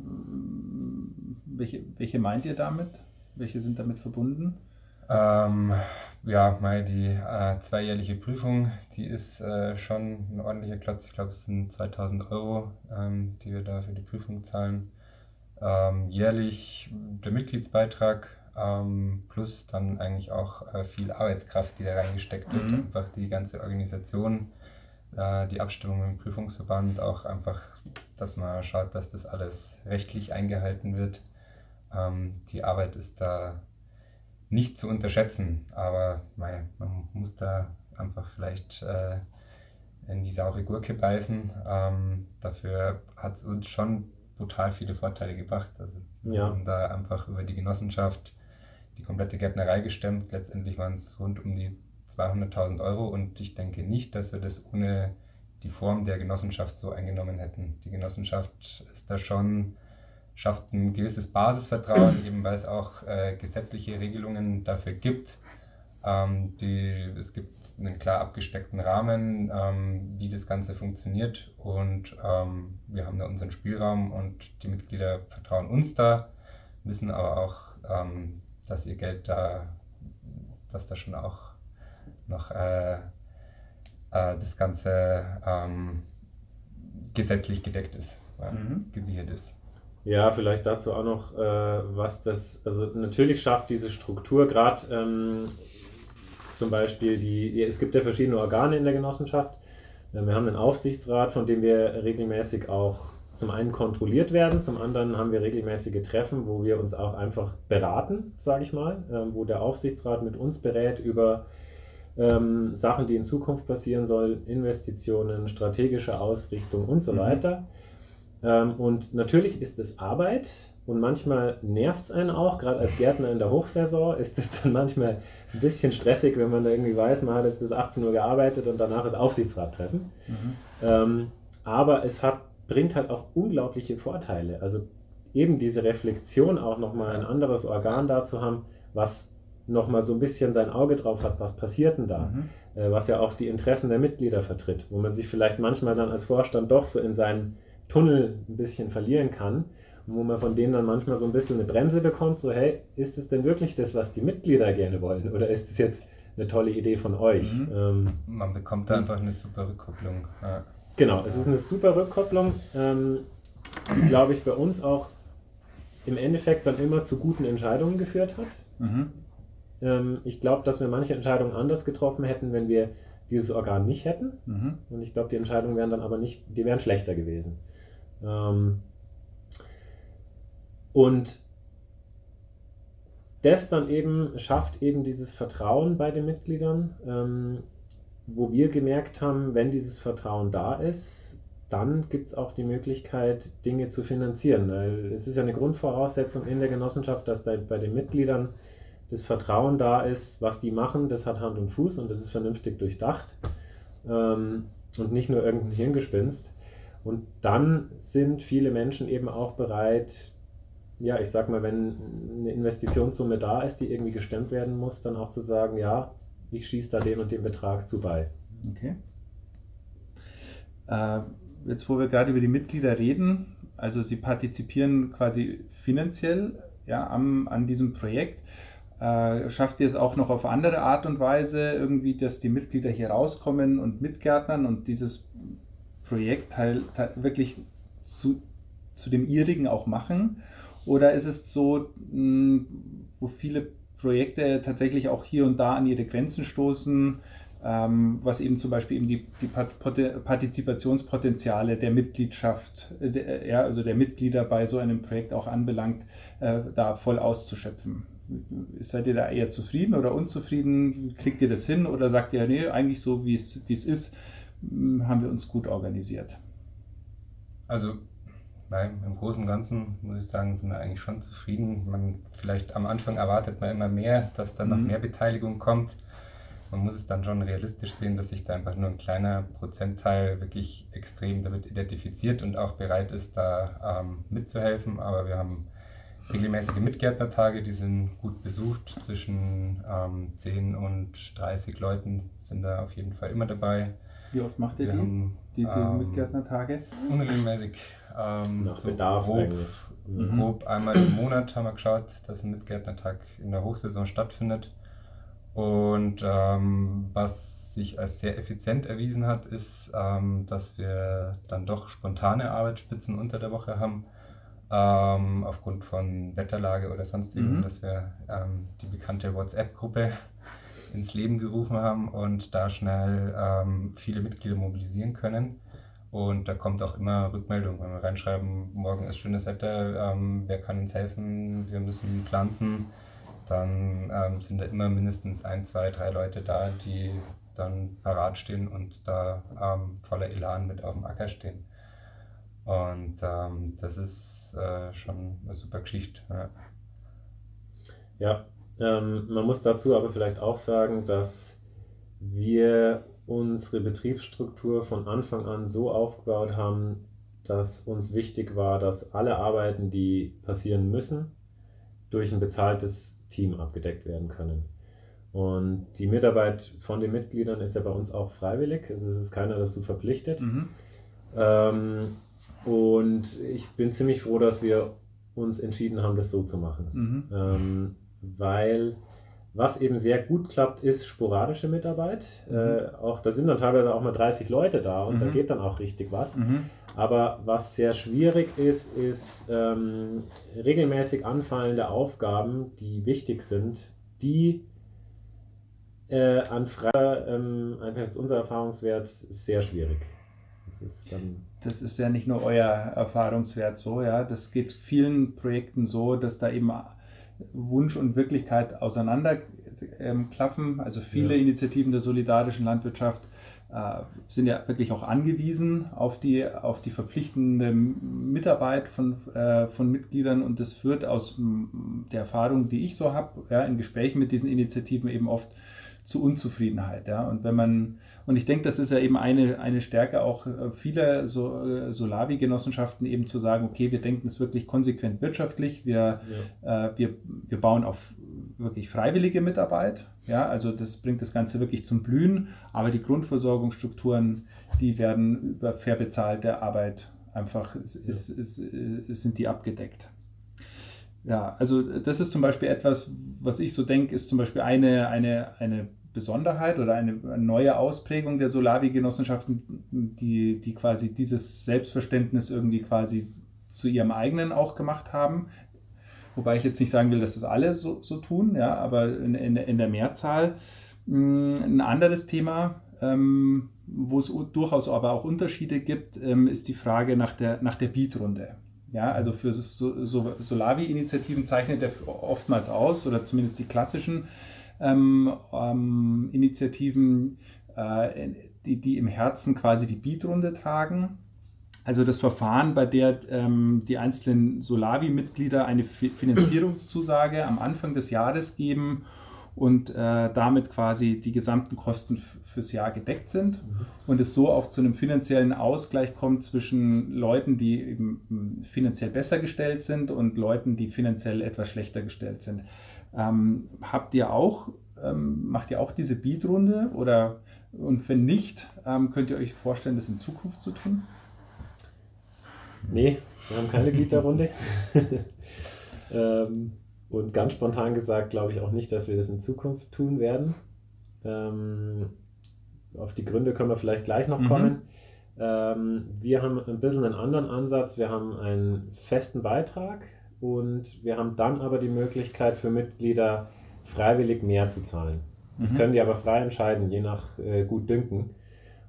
welche, welche meint ihr damit? Welche sind damit verbunden?
Ähm, ja, mal die äh, zweijährliche Prüfung, die ist äh, schon ein ordentlicher Klotz. Ich glaube, es sind 2000 Euro, ähm, die wir da für die Prüfung zahlen. Ähm, jährlich der Mitgliedsbeitrag ähm, plus dann eigentlich auch äh, viel Arbeitskraft, die da reingesteckt wird. Mhm. Einfach die ganze Organisation, äh, die Abstimmung im Prüfungsverband, auch einfach, dass man schaut, dass das alles rechtlich eingehalten wird. Ähm, die Arbeit ist da nicht zu unterschätzen, aber man, man muss da einfach vielleicht äh, in die saure Gurke beißen. Ähm, dafür hat es uns schon brutal viele Vorteile gebracht. Also wir haben da einfach über die Genossenschaft die komplette Gärtnerei gestemmt. Letztendlich waren es rund um die 200.000 Euro und ich denke nicht, dass wir das ohne die Form der Genossenschaft so eingenommen hätten. Die Genossenschaft ist da schon schafft ein gewisses Basisvertrauen, eben weil es auch äh, gesetzliche Regelungen dafür gibt. Ähm, die, es gibt einen klar abgesteckten Rahmen, ähm, wie das Ganze funktioniert und ähm, wir haben da unseren Spielraum und die Mitglieder vertrauen uns da, wissen aber auch, ähm, dass ihr Geld da, dass da schon auch noch äh, äh, das Ganze ähm, gesetzlich gedeckt ist, mhm. gesichert ist.
Ja, vielleicht dazu auch noch, äh, was das, also natürlich schafft diese Struktur gerade ähm, zum Beispiel die, es gibt ja verschiedene Organe in der Genossenschaft. Äh, wir haben einen Aufsichtsrat, von dem wir regelmäßig auch zum einen kontrolliert werden, zum anderen haben wir regelmäßige Treffen, wo wir uns auch einfach beraten, sage ich mal, äh, wo der Aufsichtsrat mit uns berät über ähm, Sachen, die in Zukunft passieren sollen, Investitionen, strategische Ausrichtung und so mhm. weiter. Ähm, und natürlich ist es Arbeit und manchmal nervt es einen auch, gerade als Gärtner in der Hochsaison ist es dann manchmal ein bisschen stressig, wenn man da irgendwie weiß, man hat jetzt bis 18 Uhr gearbeitet und danach ist Aufsichtsrattreffen. Mhm. Aber es hat, bringt halt auch unglaubliche Vorteile. Also eben diese Reflexion auch nochmal ein anderes Organ da zu haben, was nochmal so ein bisschen sein Auge drauf hat, was passiert denn da? Mhm. Äh, was ja auch die Interessen der Mitglieder vertritt, wo man sich vielleicht manchmal dann als Vorstand doch so in seinen Tunnel ein bisschen verlieren kann wo man von denen dann manchmal so ein bisschen eine Bremse bekommt, so hey, ist es denn wirklich das, was die Mitglieder gerne wollen oder ist es jetzt eine tolle Idee von euch? Mhm.
Ähm, man bekommt da einfach eine super Rückkopplung. Ja.
Genau, es ist eine super Rückkopplung, ähm, die glaube ich bei uns auch im Endeffekt dann immer zu guten Entscheidungen geführt hat. Mhm. Ähm, ich glaube, dass wir manche Entscheidungen anders getroffen hätten, wenn wir dieses Organ nicht hätten. Mhm. Und ich glaube, die Entscheidungen wären dann aber nicht, die wären schlechter gewesen. Ähm, und das dann eben schafft eben dieses Vertrauen bei den Mitgliedern, ähm, wo wir gemerkt haben, wenn dieses Vertrauen da ist, dann gibt es auch die Möglichkeit, Dinge zu finanzieren. Weil es ist ja eine Grundvoraussetzung in der Genossenschaft, dass da bei den Mitgliedern das Vertrauen da ist, was die machen, das hat Hand und Fuß und das ist vernünftig durchdacht ähm, und nicht nur irgendein Hirngespinst. Und dann sind viele Menschen eben auch bereit, ja, ich sag mal, wenn eine Investitionssumme da ist, die irgendwie gestemmt werden muss, dann auch zu sagen, ja, ich schieße da den und den Betrag zu bei.
Okay. Äh, jetzt, wo wir gerade über die Mitglieder reden, also sie partizipieren quasi finanziell ja, am, an diesem Projekt. Äh, schafft ihr es auch noch auf andere Art und Weise, irgendwie, dass die Mitglieder hier rauskommen und mitgärtnern und dieses Projekt halt, halt wirklich zu, zu dem ihrigen auch machen? Oder ist es so, hm, wo viele Projekte tatsächlich auch hier und da an ihre Grenzen stoßen, ähm, was eben zum Beispiel eben die, die Partizipationspotenziale der Mitgliedschaft, äh, der, ja, also der Mitglieder bei so einem Projekt auch anbelangt, äh, da voll auszuschöpfen. Seid ihr da eher zufrieden oder unzufrieden? Kriegt ihr das hin oder sagt ihr, nee, eigentlich so wie es, ist, haben wir uns gut organisiert?
Also Nein, im Großen und Ganzen muss ich sagen, sind wir eigentlich schon zufrieden. Man, vielleicht am Anfang erwartet man immer mehr, dass dann mhm. noch mehr Beteiligung kommt. Man muss es dann schon realistisch sehen, dass sich da einfach nur ein kleiner Prozentteil wirklich extrem damit identifiziert und auch bereit ist, da ähm, mitzuhelfen. Aber wir haben regelmäßige Mitgärtnertage, die sind gut besucht. Zwischen ähm, 10 und 30 Leuten sind da auf jeden Fall immer dabei.
Wie oft macht ihr wir die, haben, die, die ähm, Mitgärtnertage?
Unregelmäßig. Ähm, Nach so Bedarf grob, eigentlich. Mhm. Grob einmal im Monat haben wir geschaut, dass ein Mitgärtnertag in der Hochsaison stattfindet. Und ähm, was sich als sehr effizient erwiesen hat, ist, ähm, dass wir dann doch spontane Arbeitsspitzen unter der Woche haben, ähm, aufgrund von Wetterlage oder sonstigem, mhm. dass wir ähm, die bekannte WhatsApp-Gruppe ins Leben gerufen haben und da schnell ähm, viele Mitglieder mobilisieren können. Und da kommt auch immer Rückmeldung, wenn wir reinschreiben, morgen ist schönes Wetter, ähm, wer kann uns helfen, wir müssen pflanzen, dann ähm, sind da immer mindestens ein, zwei, drei Leute da, die dann parat stehen und da ähm, voller Elan mit auf dem Acker stehen. Und ähm, das ist äh, schon eine super Geschichte. Ja,
ja ähm, man muss dazu aber vielleicht auch sagen, dass wir unsere Betriebsstruktur von Anfang an so aufgebaut haben, dass uns wichtig war, dass alle Arbeiten, die passieren müssen, durch ein bezahltes Team abgedeckt werden können. Und die Mitarbeit von den Mitgliedern ist ja bei uns auch freiwillig, also es ist keiner dazu verpflichtet. Mhm. Ähm, und ich bin ziemlich froh, dass wir uns entschieden haben, das so zu machen. Mhm. Ähm, weil was eben sehr gut klappt, ist sporadische Mitarbeit. Mhm. Äh, auch, da sind dann teilweise auch mal 30 Leute da und mhm. da geht dann auch richtig was. Mhm. Aber was sehr schwierig ist, ist ähm, regelmäßig anfallende Aufgaben, die wichtig sind, die äh, an Freier, ähm, einfach jetzt unser Erfahrungswert, sehr schwierig.
Das ist, dann das ist ja nicht nur euer Erfahrungswert so, ja. Das geht vielen Projekten so, dass da eben Wunsch und Wirklichkeit auseinanderklaffen. Ähm, also viele ja. Initiativen der solidarischen Landwirtschaft äh, sind ja wirklich auch angewiesen auf die, auf die verpflichtende Mitarbeit von, äh, von Mitgliedern und das führt aus der Erfahrung, die ich so habe, ja, in Gesprächen mit diesen Initiativen eben oft zu Unzufriedenheit. Ja. Und wenn man und ich denke, das ist ja eben eine, eine Stärke auch äh, vieler so, äh, Solavi-Genossenschaften, eben zu sagen, okay, wir denken es wirklich konsequent wirtschaftlich, wir, ja. äh, wir, wir bauen auf wirklich freiwillige Mitarbeit. Ja, also das bringt das Ganze wirklich zum Blühen, aber die Grundversorgungsstrukturen, die werden über fair bezahlte Arbeit einfach, ist, ja. ist, ist, ist, sind die abgedeckt. Ja, also das ist zum Beispiel etwas, was ich so denke, ist zum Beispiel eine, eine, eine Besonderheit oder eine, neue Ausprägung der Solavi-Genossenschaften, die, die quasi dieses Selbstverständnis irgendwie quasi zu ihrem eigenen auch gemacht haben. Wobei ich jetzt nicht sagen will, dass das alle so, so tun, ja, aber in, in, in der Mehrzahl. Mm, ein anderes Thema, ähm, wo es durchaus aber auch Unterschiede gibt, ähm, ist die Frage nach der, nach der Beat-Runde. Ja, also für so, so Solavi-Initiativen zeichnet er oftmals aus, oder zumindest die klassischen, ähm, ähm, Initiativen, äh, die, die im Herzen quasi die Beatrunde tragen. Also das Verfahren, bei der ähm, die einzelnen Solavi-Mitglieder eine Finanzierungszusage am Anfang des Jahres geben und äh, damit quasi die gesamten Kosten fürs Jahr gedeckt sind mhm. und es so auch zu einem finanziellen Ausgleich kommt zwischen Leuten, die eben hm, finanziell besser gestellt sind und Leuten, die finanziell etwas schlechter gestellt sind. Ähm, habt ihr auch, ähm, macht ihr auch diese Beat-Runde oder und wenn nicht, ähm, könnt ihr euch vorstellen, das in Zukunft zu tun?
Nee, wir haben keine Beat-Runde. Ähm, und ganz spontan gesagt, glaube ich auch nicht, dass wir das in Zukunft tun werden. Ähm, auf die Gründe können wir vielleicht gleich noch mhm. kommen. Ähm, wir haben ein bisschen einen anderen Ansatz. Wir haben einen festen Beitrag und wir haben dann aber die Möglichkeit für Mitglieder freiwillig mehr zu zahlen. Das mhm. können die aber frei entscheiden, je nach äh, Gutdünken.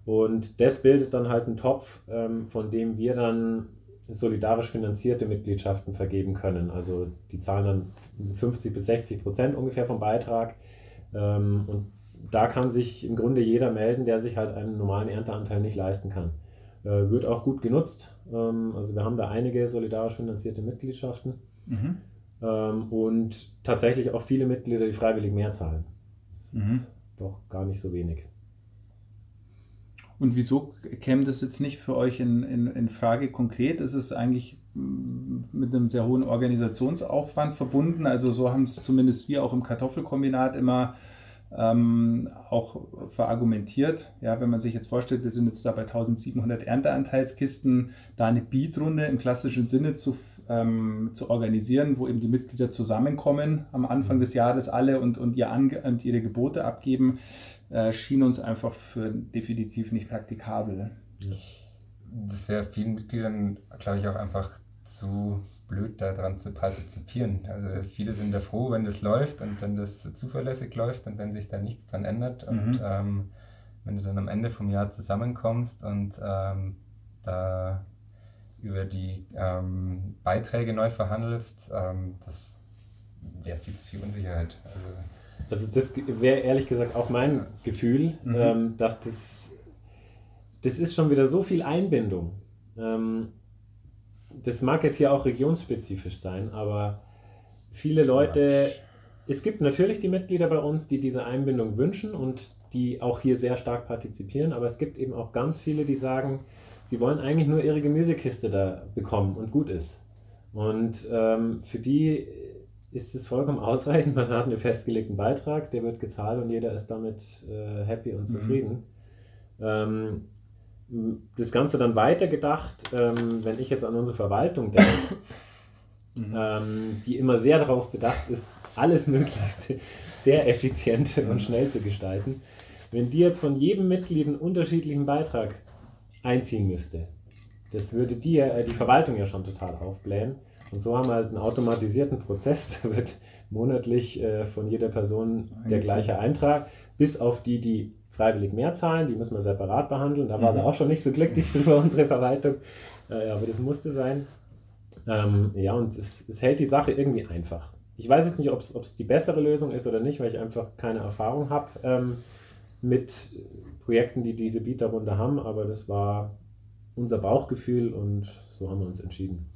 Und das bildet dann halt einen Topf, ähm, von dem wir dann solidarisch finanzierte Mitgliedschaften vergeben können. Also die zahlen dann 50 bis 60 Prozent ungefähr vom Beitrag. Ähm, und da kann sich im Grunde jeder melden, der sich halt einen normalen Ernteanteil nicht leisten kann. Äh, wird auch gut genutzt. Ähm, also wir haben da einige solidarisch finanzierte Mitgliedschaften. Mhm. Ähm, und tatsächlich auch viele Mitglieder, die freiwillig mehr zahlen. Das mhm. ist doch gar nicht so wenig.
Und wieso käme das jetzt nicht für euch in, in, in Frage konkret? Ist es eigentlich mm, mit einem sehr hohen Organisationsaufwand verbunden? Also so haben es zumindest wir auch im Kartoffelkombinat immer ähm, auch verargumentiert. Ja, wenn man sich jetzt vorstellt, wir sind jetzt da bei 1700 Ernteanteilskisten, da eine Beatrunde im klassischen Sinne zu, ähm, zu organisieren, wo eben die Mitglieder zusammenkommen am Anfang des Jahres alle und, und, ihr und ihre Gebote abgeben äh, schien uns einfach für definitiv nicht praktikabel.
Das wäre vielen Mitgliedern, glaube ich, auch einfach zu blöd daran zu partizipieren. Also viele sind da froh, wenn das läuft und wenn das zuverlässig läuft und wenn sich da nichts dran ändert. Mhm. Und ähm, wenn du dann am Ende vom Jahr zusammenkommst und ähm, da über die ähm, Beiträge neu verhandelst, ähm, das wäre viel zu viel Unsicherheit. Also
also das wäre ehrlich gesagt auch mein Gefühl, mhm. ähm, dass das, das ist schon wieder so viel Einbindung. Ähm, das mag jetzt hier auch regionsspezifisch sein, aber viele Leute, es gibt natürlich die Mitglieder bei uns, die diese Einbindung wünschen und die auch hier sehr stark partizipieren, aber es gibt eben auch ganz viele, die sagen, sie wollen eigentlich nur ihre Gemüsekiste da bekommen und gut ist. Und ähm, für die ist es vollkommen ausreichend. Man hat einen festgelegten Beitrag, der wird gezahlt und jeder ist damit äh, happy und mhm. zufrieden. Mhm. Ähm, das Ganze dann weitergedacht, ähm, wenn ich jetzt an unsere Verwaltung denke, mhm. ähm, die immer sehr darauf bedacht ist, alles Möglichste sehr effizient und mhm. schnell zu gestalten. Wenn die jetzt von jedem Mitglied einen unterschiedlichen Beitrag einziehen müsste, das würde die, äh, die Verwaltung ja schon total aufblähen. Und so haben wir halt einen automatisierten Prozess, da wird monatlich äh, von jeder Person der gleiche Eintrag, bis auf die, die freiwillig mehr zahlen, die müssen wir separat behandeln. Da war mhm. sie auch schon nicht so glücklich über unsere Verwaltung, äh, aber das musste sein. Ähm, ja, und es, es hält die Sache irgendwie einfach. Ich weiß jetzt nicht, ob es die bessere Lösung ist oder nicht, weil ich einfach keine Erfahrung habe ähm, mit Projekten, die diese Bieterrunde haben, aber das war unser Bauchgefühl und so haben wir uns entschieden.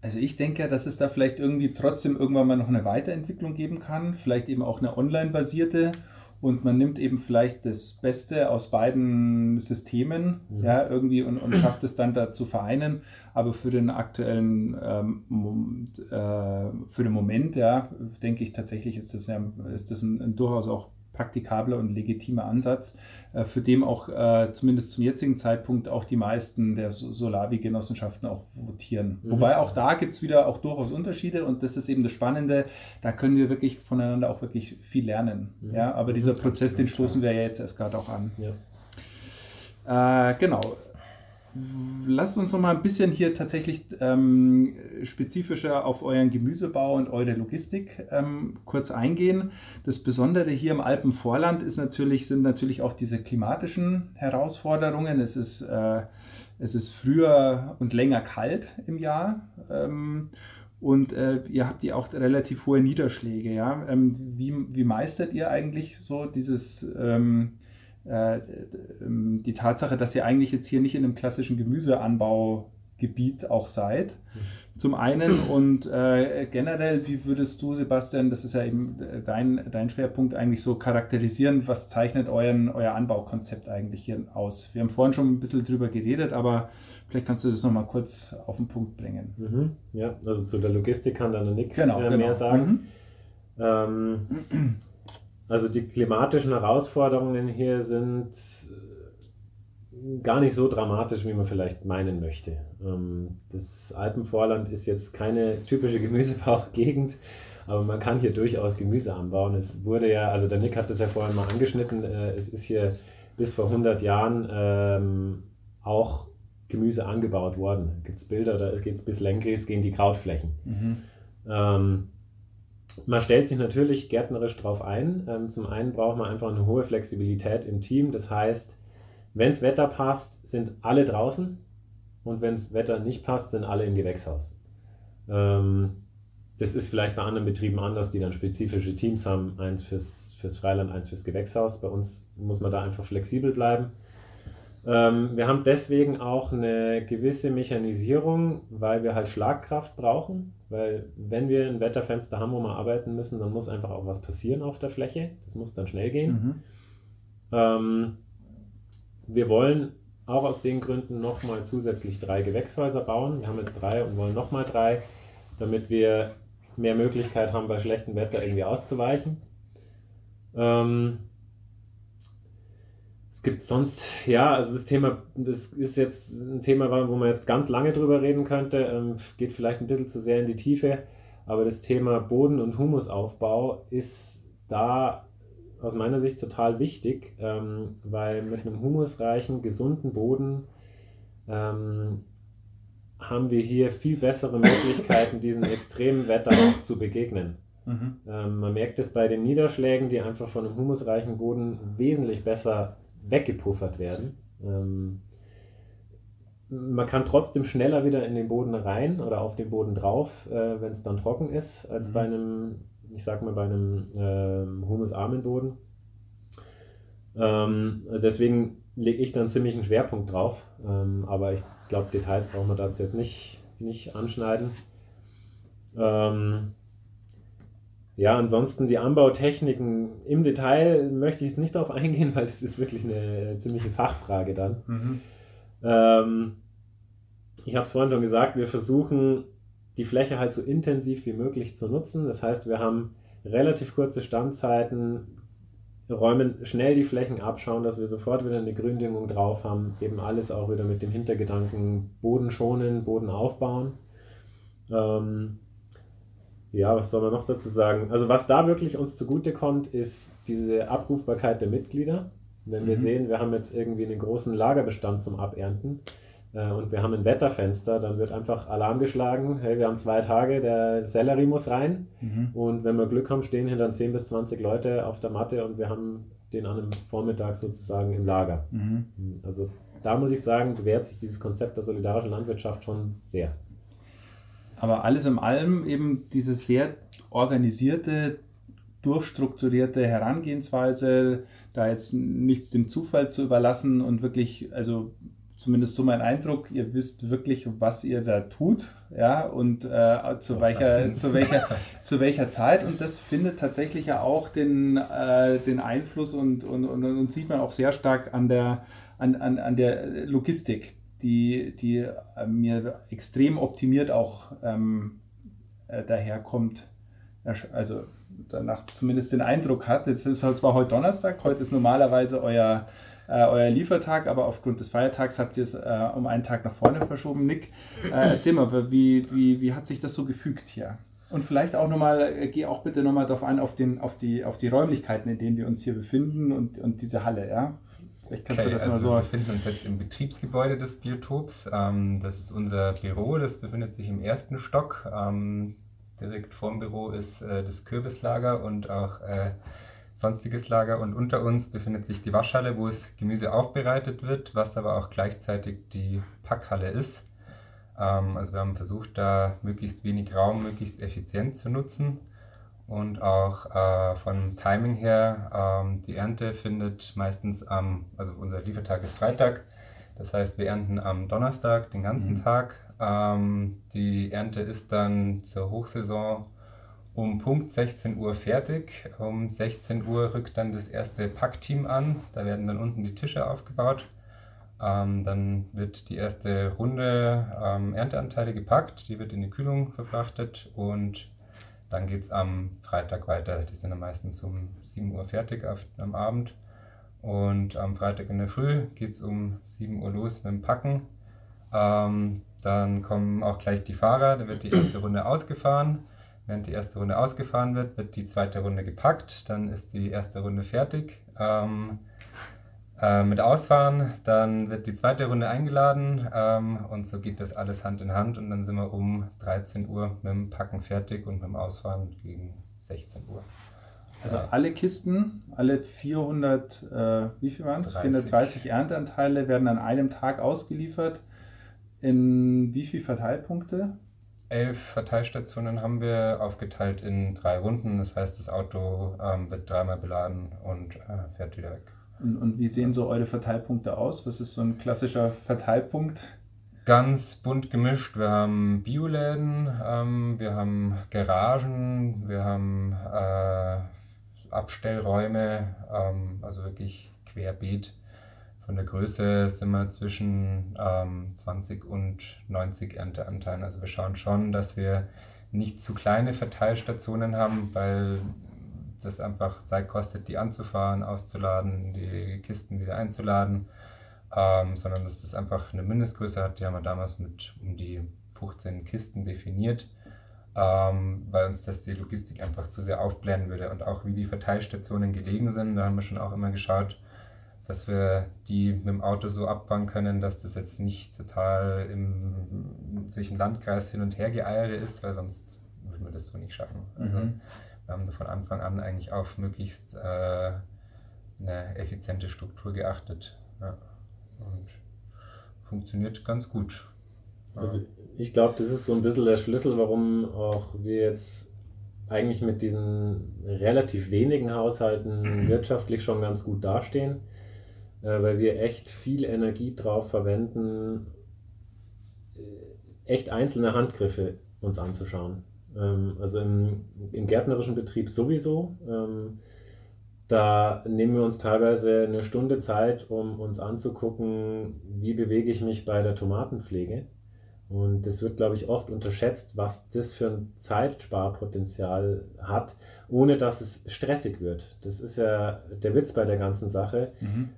Also ich denke ja, dass es da vielleicht irgendwie trotzdem irgendwann mal noch eine Weiterentwicklung geben kann, vielleicht eben auch eine online-basierte und man nimmt eben vielleicht das Beste aus beiden Systemen, mhm. ja, irgendwie und, und, schafft es dann da zu vereinen. Aber für den aktuellen, ähm, äh, für den Moment, ja, denke ich tatsächlich, ist das, ja, ist das ein, ein durchaus auch praktikabler und legitimer Ansatz, äh, für den auch äh, zumindest zum jetzigen Zeitpunkt auch die meisten der Solavi-Genossenschaften auch votieren. Mhm. Wobei auch da gibt es wieder auch durchaus Unterschiede und das ist eben das Spannende, da können wir wirklich voneinander auch wirklich viel lernen. Mhm. Ja, aber dieser Prozess, den stoßen wir ja jetzt erst gerade auch an. Ja. Äh, genau lasst uns noch mal ein bisschen hier tatsächlich ähm, spezifischer auf euren Gemüsebau und eure Logistik ähm, kurz eingehen. Das Besondere hier im Alpenvorland ist natürlich, sind natürlich auch diese klimatischen Herausforderungen. Es ist, äh, es ist früher und länger kalt im Jahr. Ähm, und äh, ihr habt ja auch relativ hohe Niederschläge. Ja? Ähm, wie, wie meistert ihr eigentlich so dieses ähm, äh, ähm, die Tatsache, dass ihr eigentlich jetzt hier nicht in einem klassischen Gemüseanbaugebiet auch seid. Zum einen und äh, generell, wie würdest du, Sebastian, das ist ja eben dein, dein Schwerpunkt, eigentlich so charakterisieren, was zeichnet euren, euer Anbaukonzept eigentlich hier aus? Wir haben vorhin schon ein bisschen drüber geredet, aber vielleicht kannst du das nochmal kurz auf den Punkt bringen.
Mhm. Ja, also zu der Logistik kann dann Nick genau, äh, mehr genau. sagen. Mhm. Ähm, also die klimatischen Herausforderungen hier sind äh, gar nicht so dramatisch, wie man vielleicht meinen möchte. Ähm, das Alpenvorland ist jetzt keine typische Gemüsebaugegend, aber man kann hier durchaus Gemüse anbauen. Es wurde ja, also der Nick hat das ja vorhin mal angeschnitten, äh, es ist hier bis vor 100 Jahren ähm, auch Gemüse angebaut worden. Da gibt es Bilder, da geht es bis Lenkries gehen die Krautflächen. Mhm. Man stellt sich natürlich gärtnerisch darauf ein. Ähm, zum einen braucht man einfach eine hohe Flexibilität im Team. Das heißt, wenn das Wetter passt, sind alle draußen und wenn das Wetter nicht passt, sind alle im Gewächshaus. Ähm, das ist vielleicht bei anderen Betrieben anders, die dann spezifische Teams haben, eins fürs, fürs Freiland, eins fürs Gewächshaus. Bei uns muss man da einfach flexibel bleiben. Ähm, wir haben deswegen auch eine gewisse Mechanisierung, weil wir halt Schlagkraft brauchen. Weil wenn wir ein Wetterfenster haben, wo wir arbeiten müssen, dann muss einfach auch was passieren auf der Fläche. Das muss dann schnell gehen. Mhm. Ähm, wir wollen auch aus den Gründen nochmal zusätzlich drei Gewächshäuser bauen. Wir haben jetzt drei und wollen nochmal drei, damit wir mehr Möglichkeit haben, bei schlechtem Wetter irgendwie auszuweichen. Ähm, es gibt sonst, ja, also das Thema, das ist jetzt ein Thema, wo man jetzt ganz lange drüber reden könnte, ähm, geht vielleicht ein bisschen zu sehr in die Tiefe, aber das Thema Boden- und Humusaufbau ist da aus meiner Sicht total wichtig, ähm, weil mit einem humusreichen, gesunden Boden ähm, haben wir hier viel bessere Möglichkeiten, diesen extremen Wetter zu begegnen. Mhm. Ähm, man merkt es bei den Niederschlägen, die einfach von einem humusreichen Boden wesentlich besser weggepuffert werden. Ähm, man kann trotzdem schneller wieder in den Boden rein oder auf den Boden drauf, äh, wenn es dann trocken ist, als mhm. bei einem, ich sag mal, bei einem äh, humusarmen Boden. Ähm, deswegen lege ich dann ziemlich einen Schwerpunkt drauf. Ähm, aber ich glaube, Details brauchen wir dazu jetzt nicht, nicht anschneiden. Ähm, ja, ansonsten die Anbautechniken im Detail möchte ich jetzt nicht darauf eingehen, weil das ist wirklich eine ziemliche Fachfrage dann. Mhm. Ähm, ich habe es vorhin schon gesagt, wir versuchen die Fläche halt so intensiv wie möglich zu nutzen. Das heißt, wir haben relativ kurze Standzeiten, räumen schnell die Flächen ab, schauen, dass wir sofort wieder eine Gründüngung drauf haben. Eben alles auch wieder mit dem Hintergedanken Boden schonen, Boden aufbauen. Ähm, ja, was soll man noch dazu sagen? Also was da wirklich uns zugute kommt, ist diese Abrufbarkeit der Mitglieder. Wenn wir mhm. sehen, wir haben jetzt irgendwie einen großen Lagerbestand zum Abernten äh, und wir haben ein Wetterfenster, dann wird einfach Alarm geschlagen, hey, wir haben zwei Tage, der Sellerie muss rein mhm. und wenn wir Glück haben, stehen hier dann 10 bis 20 Leute auf der Matte und wir haben den an einem Vormittag sozusagen im Lager. Mhm. Also da muss ich sagen, bewährt sich dieses Konzept der solidarischen Landwirtschaft schon sehr.
Aber alles in allem eben diese sehr organisierte, durchstrukturierte Herangehensweise, da jetzt nichts dem Zufall zu überlassen und wirklich, also zumindest so mein Eindruck, ihr wisst wirklich, was ihr da tut, ja, und äh, zu, welcher, zu, welcher, zu welcher Zeit. Und das findet tatsächlich ja auch den, äh, den Einfluss und, und, und, und, sieht man auch sehr stark an der, an, an, an der Logistik die, die äh, mir extrem optimiert auch ähm, äh, daherkommt. Also danach zumindest den Eindruck hat. Jetzt ist es zwar heute Donnerstag, heute ist normalerweise euer, äh, euer Liefertag, aber aufgrund des Feiertags habt ihr es äh, um einen Tag nach vorne verschoben. Nick, äh, erzähl mal, wie, wie, wie hat sich das so gefügt hier? Und vielleicht auch nochmal, äh, geh auch bitte nochmal darauf ein, auf, den, auf, die, auf die Räumlichkeiten, in denen wir uns hier befinden und, und diese Halle, ja?
Vielleicht kannst okay, du das also mal so. Wir befinden uns jetzt im Betriebsgebäude des Biotops. Ähm, das ist unser Büro, das befindet sich im ersten Stock. Ähm, direkt vorm Büro ist äh, das Kürbislager und auch äh, sonstiges Lager. Und unter uns befindet sich die Waschhalle, wo es Gemüse aufbereitet wird, was aber auch gleichzeitig die Packhalle ist. Ähm, also wir haben versucht, da möglichst wenig Raum möglichst effizient zu nutzen. Und auch äh, vom Timing her, ähm, die Ernte findet meistens am, also unser Liefertag ist Freitag, das heißt wir ernten am Donnerstag den ganzen mhm. Tag. Ähm, die Ernte ist dann zur Hochsaison um Punkt 16 Uhr fertig. Um 16 Uhr rückt dann das erste Packteam an, da werden dann unten die Tische aufgebaut. Ähm, dann wird die erste Runde ähm, Ernteanteile gepackt, die wird in die Kühlung verfrachtet und dann geht es am Freitag weiter. Die sind dann meistens um 7 Uhr fertig auf, am Abend. Und am Freitag in der Früh geht es um 7 Uhr los mit dem Packen. Ähm, dann kommen auch gleich die Fahrer, da wird die erste Runde ausgefahren. Während die erste Runde ausgefahren wird, wird die zweite Runde gepackt, dann ist die erste Runde fertig. Ähm, äh, mit ausfahren. Dann wird die zweite Runde eingeladen ähm, und so geht das alles Hand in Hand und dann sind wir um 13 Uhr mit dem Packen fertig und mit dem Ausfahren gegen 16 Uhr.
Also alle Kisten, alle 400, äh, wie viel waren es? 430 Ernteanteile werden an einem Tag ausgeliefert. In wie viele Verteilpunkte?
Elf Verteilstationen haben wir aufgeteilt in drei Runden. Das heißt, das Auto ähm, wird dreimal beladen und äh, fährt wieder weg.
Und, und wie sehen so eure Verteilpunkte aus? Was ist so ein klassischer Verteilpunkt?
Ganz bunt gemischt. Wir haben Bioläden, ähm, wir haben Garagen, wir haben äh, Abstellräume, ähm, also wirklich querbeet. Von der Größe sind wir zwischen ähm, 20 und 90 Ernteanteilen. Also wir schauen schon, dass wir nicht zu kleine Verteilstationen haben, weil das einfach Zeit kostet, die anzufahren, auszuladen, die Kisten wieder einzuladen, ähm, sondern dass das einfach eine Mindestgröße hat. Die haben wir damals mit um die 15 Kisten definiert ähm, weil uns das die Logistik einfach zu sehr aufblähen würde und auch wie die Verteilstationen gelegen sind. Da haben wir schon auch immer geschaut, dass wir die mit dem Auto so abfangen können, dass das jetzt nicht total im, durch den Landkreis hin und her geeiere ist, weil sonst würden wir das so nicht schaffen. Also mhm. Wir haben von Anfang an eigentlich auf möglichst äh, eine effiziente Struktur geachtet. Ja. Und funktioniert ganz gut.
Also ich glaube, das ist so ein bisschen der Schlüssel, warum auch wir jetzt eigentlich mit diesen relativ wenigen Haushalten wirtschaftlich schon ganz gut dastehen, äh, weil wir echt viel Energie drauf verwenden, äh, echt einzelne Handgriffe uns anzuschauen. Ähm, also im, im, gärtnerischen Betrieb sowieso. Ähm, da nehmen wir uns teilweise eine Stunde Zeit, um uns anzugucken, wie bewege ich mich bei der Tomatenpflege und das wird, glaube ich, oft unterschätzt, was das für ein Zeitsparpotenzial hat, ohne dass es stressig wird. Das ist ja der Witz bei der ganzen Sache. Mhm.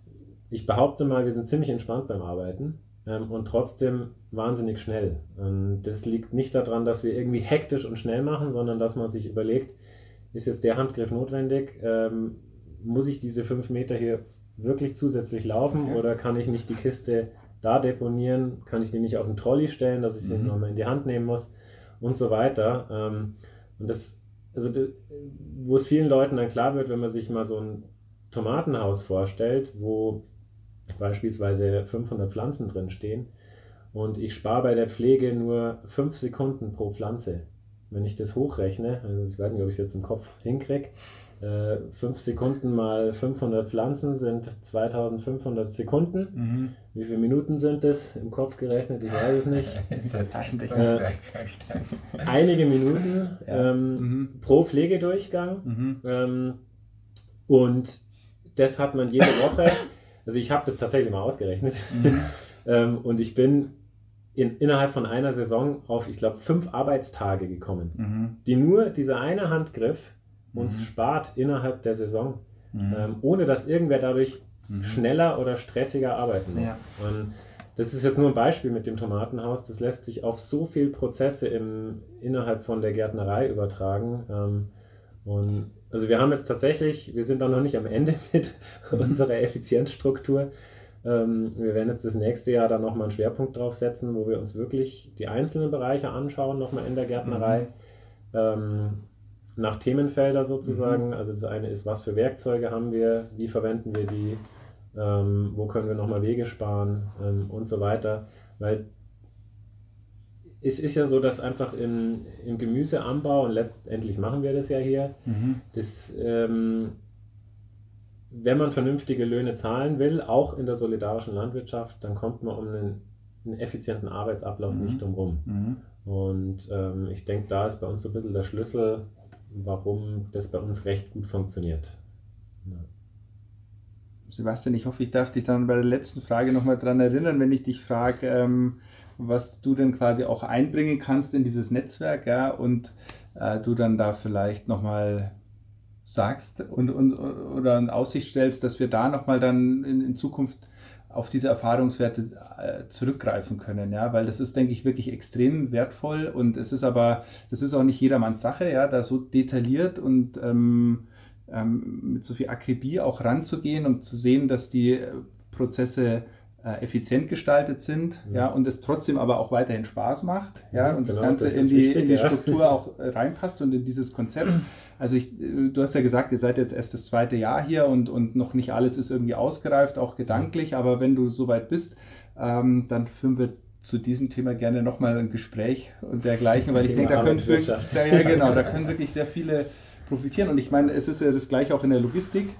Ich behaupte mal, wir sind ziemlich entspannt beim Arbeiten ähm, und trotzdem wahnsinnig schnell. Und das liegt nicht daran, dass wir irgendwie hektisch und schnell machen, sondern dass man sich überlegt, ist jetzt der Handgriff notwendig? Ähm, muss ich diese fünf Meter hier wirklich zusätzlich laufen okay. oder kann ich nicht die Kiste da deponieren, kann ich die nicht auf den Trolley stellen, dass ich sie mhm. nochmal in die Hand nehmen muss und so weiter. Ähm, und das, also das, wo es vielen Leuten dann klar wird, wenn man sich mal so ein Tomatenhaus vorstellt, wo beispielsweise 500 Pflanzen drin stehen und ich spare bei der Pflege nur 5 Sekunden pro Pflanze. Wenn ich das hochrechne, also ich weiß nicht, ob ich es jetzt im Kopf hinkriege, 5 äh, Sekunden mal 500 Pflanzen sind 2500 Sekunden. Mhm. Wie viele Minuten sind das im Kopf gerechnet? Ich weiß es nicht. äh, einige Minuten ja. ähm, mhm. pro Pflegedurchgang. Mhm. Ähm, und das hat man jede Woche. Also ich habe das tatsächlich mal ausgerechnet. Mhm. ähm, und ich bin in, innerhalb von einer Saison auf, ich glaube, fünf Arbeitstage gekommen, mhm. die nur dieser eine Handgriff uns mhm. spart innerhalb der Saison, mhm. ähm, ohne dass irgendwer dadurch mhm. schneller oder stressiger arbeiten muss. Ja. Und das ist jetzt nur ein Beispiel mit dem Tomatenhaus. Das lässt sich auf so viele Prozesse im, innerhalb von der Gärtnerei übertragen. Ähm, und also wir haben jetzt tatsächlich, wir sind da noch nicht am Ende mit mhm. unserer Effizienzstruktur. Ähm, wir werden jetzt das nächste Jahr dann nochmal einen Schwerpunkt drauf setzen, wo wir uns wirklich die einzelnen Bereiche anschauen, nochmal in der Gärtnerei. Mhm. Ähm, nach Themenfelder sozusagen. Mhm. Also das eine ist, was für Werkzeuge haben wir, wie verwenden wir die, ähm, wo können wir nochmal Wege sparen ähm, und so weiter. Weil es ist ja so, dass einfach im, im Gemüseanbau, und letztendlich machen wir das ja hier, mhm. das, ähm, wenn man vernünftige Löhne zahlen will, auch in der solidarischen Landwirtschaft, dann kommt man um einen, einen effizienten Arbeitsablauf mhm. nicht drumherum. Mhm. Und ähm, ich denke, da ist bei uns so ein bisschen der Schlüssel, warum das bei uns recht gut funktioniert. Ja.
Sebastian, ich hoffe, ich darf dich dann bei der letzten Frage nochmal dran erinnern, wenn ich dich frage, ähm, was du denn quasi auch einbringen kannst in dieses Netzwerk, ja, und äh, du dann da vielleicht nochmal sagst und, und oder in Aussicht stellst, dass wir da nochmal dann in, in Zukunft auf diese Erfahrungswerte äh, zurückgreifen können, ja, weil das ist, denke ich, wirklich extrem wertvoll und es ist aber, das ist auch nicht jedermanns Sache, ja, da so detailliert und ähm, ähm, mit so viel Akribie auch ranzugehen, um zu sehen, dass die äh, Prozesse äh, effizient gestaltet sind, mhm. ja, und es trotzdem aber auch weiterhin Spaß macht, ja, und genau, das Ganze das in, die, wichtig, in die Struktur auch reinpasst und in dieses Konzept. Also ich, du hast ja gesagt, ihr seid jetzt erst das zweite Jahr hier und, und noch nicht alles ist irgendwie ausgereift, auch gedanklich, aber wenn du soweit bist, ähm, dann führen wir zu diesem Thema gerne nochmal ein Gespräch und dergleichen, weil ich denke, da können, wirklich, ja, genau, da können wirklich sehr viele profitieren. Und ich meine, es ist ja das gleiche auch in der Logistik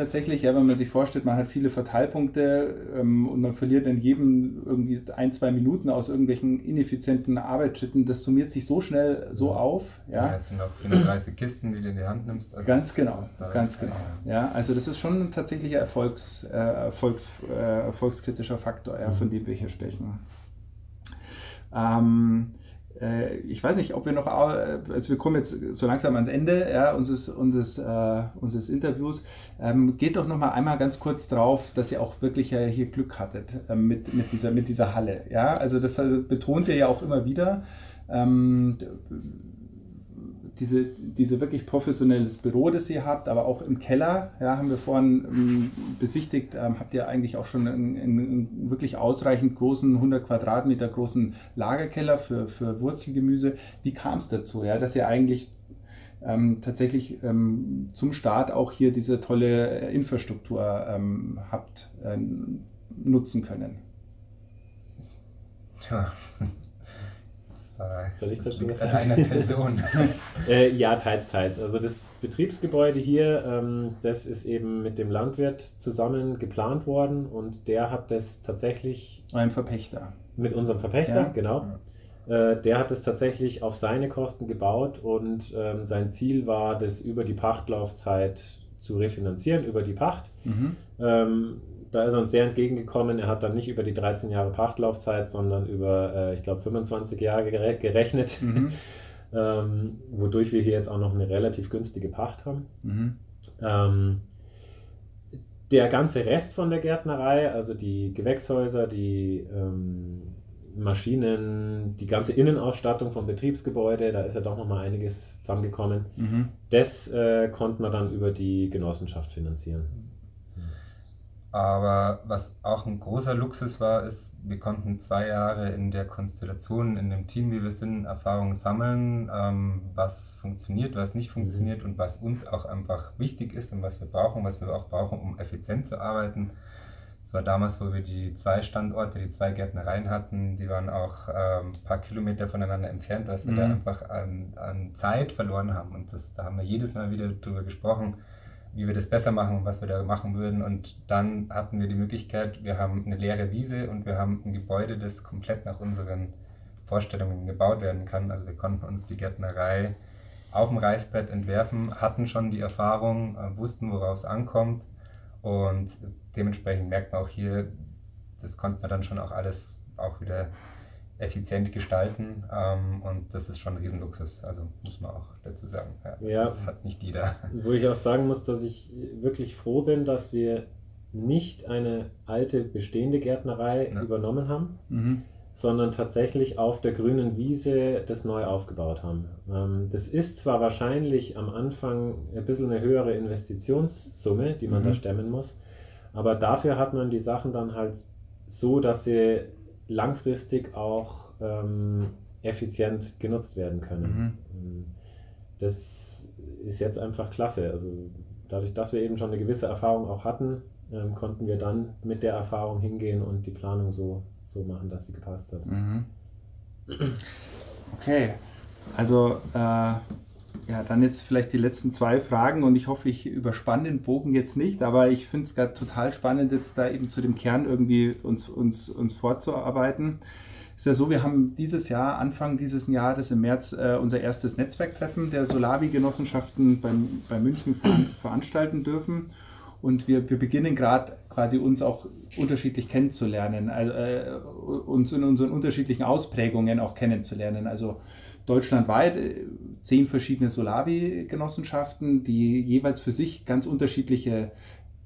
tatsächlich, ja, wenn man sich vorstellt, man hat viele Verteilpunkte ähm, und man verliert in jedem irgendwie ein, zwei Minuten aus irgendwelchen ineffizienten Arbeitsschritten, das summiert sich so schnell so auf. Ja,
ja es sind auch 430 Kisten, die du in die Hand nimmst.
Also ganz genau, ganz genau. Ja, also das ist schon ein tatsächlicher Erfolgs, äh, Erfolgs, äh, erfolgskritischer Faktor, ja, von mhm. dem wir hier sprechen. Ähm, äh, ich weiß nicht, ob wir noch, also wir kommen jetzt so langsam ans Ende ja, unseres, unseres, äh, unseres Interviews. Ähm, geht doch noch mal einmal ganz kurz drauf, dass ihr auch wirklich ja hier Glück hattet äh, mit, mit, dieser, mit dieser Halle. Ja, also das also betont ihr ja auch immer wieder. Ähm, diese, diese wirklich professionelles Büro, das ihr habt, aber auch im Keller, ja, haben wir vorhin ähm, besichtigt, ähm, habt ihr eigentlich auch schon einen, einen, wirklich ausreichend großen, 100 Quadratmeter großen Lagerkeller für, für Wurzelgemüse. Wie kam es dazu, ja, dass ihr eigentlich ähm, tatsächlich ähm, zum Start auch hier diese tolle Infrastruktur ähm, habt äh, nutzen können?
Tja,
soll ich das, das
liegt an einer Person.
äh, ja, teils, teils. Also das Betriebsgebäude hier, ähm, das ist eben mit dem Landwirt zusammen geplant worden und der hat das tatsächlich...
Ein Verpächter.
Mit unserem Verpächter, ja. genau. Ja. Äh, der hat das tatsächlich auf seine Kosten gebaut und ähm, sein Ziel war, das über die Pachtlaufzeit zu refinanzieren, über die Pacht. Mhm. Ähm, da ist er uns sehr entgegengekommen. Er hat dann nicht über die 13 Jahre Pachtlaufzeit, sondern über, äh, ich glaube, 25 Jahre gerechnet, mhm. ähm, wodurch wir hier jetzt auch noch eine relativ günstige Pacht haben. Mhm. Ähm, der ganze Rest von der Gärtnerei, also die Gewächshäuser, die ähm, Maschinen, die ganze Innenausstattung vom Betriebsgebäude, da ist ja doch noch mal einiges zusammengekommen. Mhm. Das äh, konnten wir dann über die Genossenschaft finanzieren.
Aber was auch ein großer Luxus war, ist, wir konnten zwei Jahre in der Konstellation, in dem Team, wie wir sind, Erfahrungen sammeln, ähm, was funktioniert, was nicht funktioniert und was uns auch einfach wichtig ist und was wir brauchen, was wir auch brauchen, um effizient zu arbeiten. Das war damals, wo wir die zwei Standorte, die zwei Gärtnereien hatten, die waren auch ähm, ein paar Kilometer voneinander entfernt, was wir mhm. da einfach an, an Zeit verloren haben. Und das, da haben wir jedes Mal wieder drüber gesprochen wie wir das besser machen und was wir da machen würden. Und dann hatten wir die Möglichkeit, wir haben eine leere Wiese und wir haben ein Gebäude, das komplett nach unseren Vorstellungen gebaut werden kann. Also wir konnten uns die Gärtnerei auf dem Reißbrett entwerfen, hatten schon die Erfahrung, äh, wussten, worauf es ankommt. Und dementsprechend merkt man auch hier, das konnte man dann schon auch alles auch wieder effizient gestalten ähm, und das ist schon ein Riesenluxus, also muss man auch dazu sagen. Ja, ja, das hat nicht jeder.
Wo ich auch sagen muss, dass ich wirklich froh bin, dass wir nicht eine alte bestehende Gärtnerei ja. übernommen haben, mhm. sondern tatsächlich auf der grünen Wiese das neu aufgebaut haben. Ähm, das ist zwar wahrscheinlich am Anfang ein bisschen eine höhere Investitionssumme, die man mhm. da stemmen muss, aber dafür hat man die Sachen dann halt so, dass sie langfristig auch ähm, effizient genutzt werden können. Mhm. Ähm, das ist jetzt einfach klasse. Also dadurch, dass wir eben schon eine gewisse Erfahrung auch hatten, ähm, konnten wir dann mit der Erfahrung hingehen und die Planung so, so machen, dass sie gepasst hat. Mhm.
Okay, also äh, ja, dann jetzt vielleicht die letzten zwei Fragen und ich hoffe, ich überspanne den Bogen jetzt nicht, aber ich finde es gerade total spannend, jetzt da eben zu dem Kern irgendwie uns, uns, uns vorzuarbeiten. Es ist ja so, wir haben dieses Jahr, Anfang dieses Jahres im März, äh, unser erstes Netzwerktreffen der Solavi-Genossenschaften bei, München veranstalten dürfen. Und wir, wir beginnen gerade quasi uns auch unterschiedlich kennenzulernen, also, äh, uns in unseren unterschiedlichen Ausprägungen auch kennenzulernen. Also deutschlandweit äh, zehn verschiedene Solavi-Genossenschaften, die jeweils für sich ganz unterschiedliche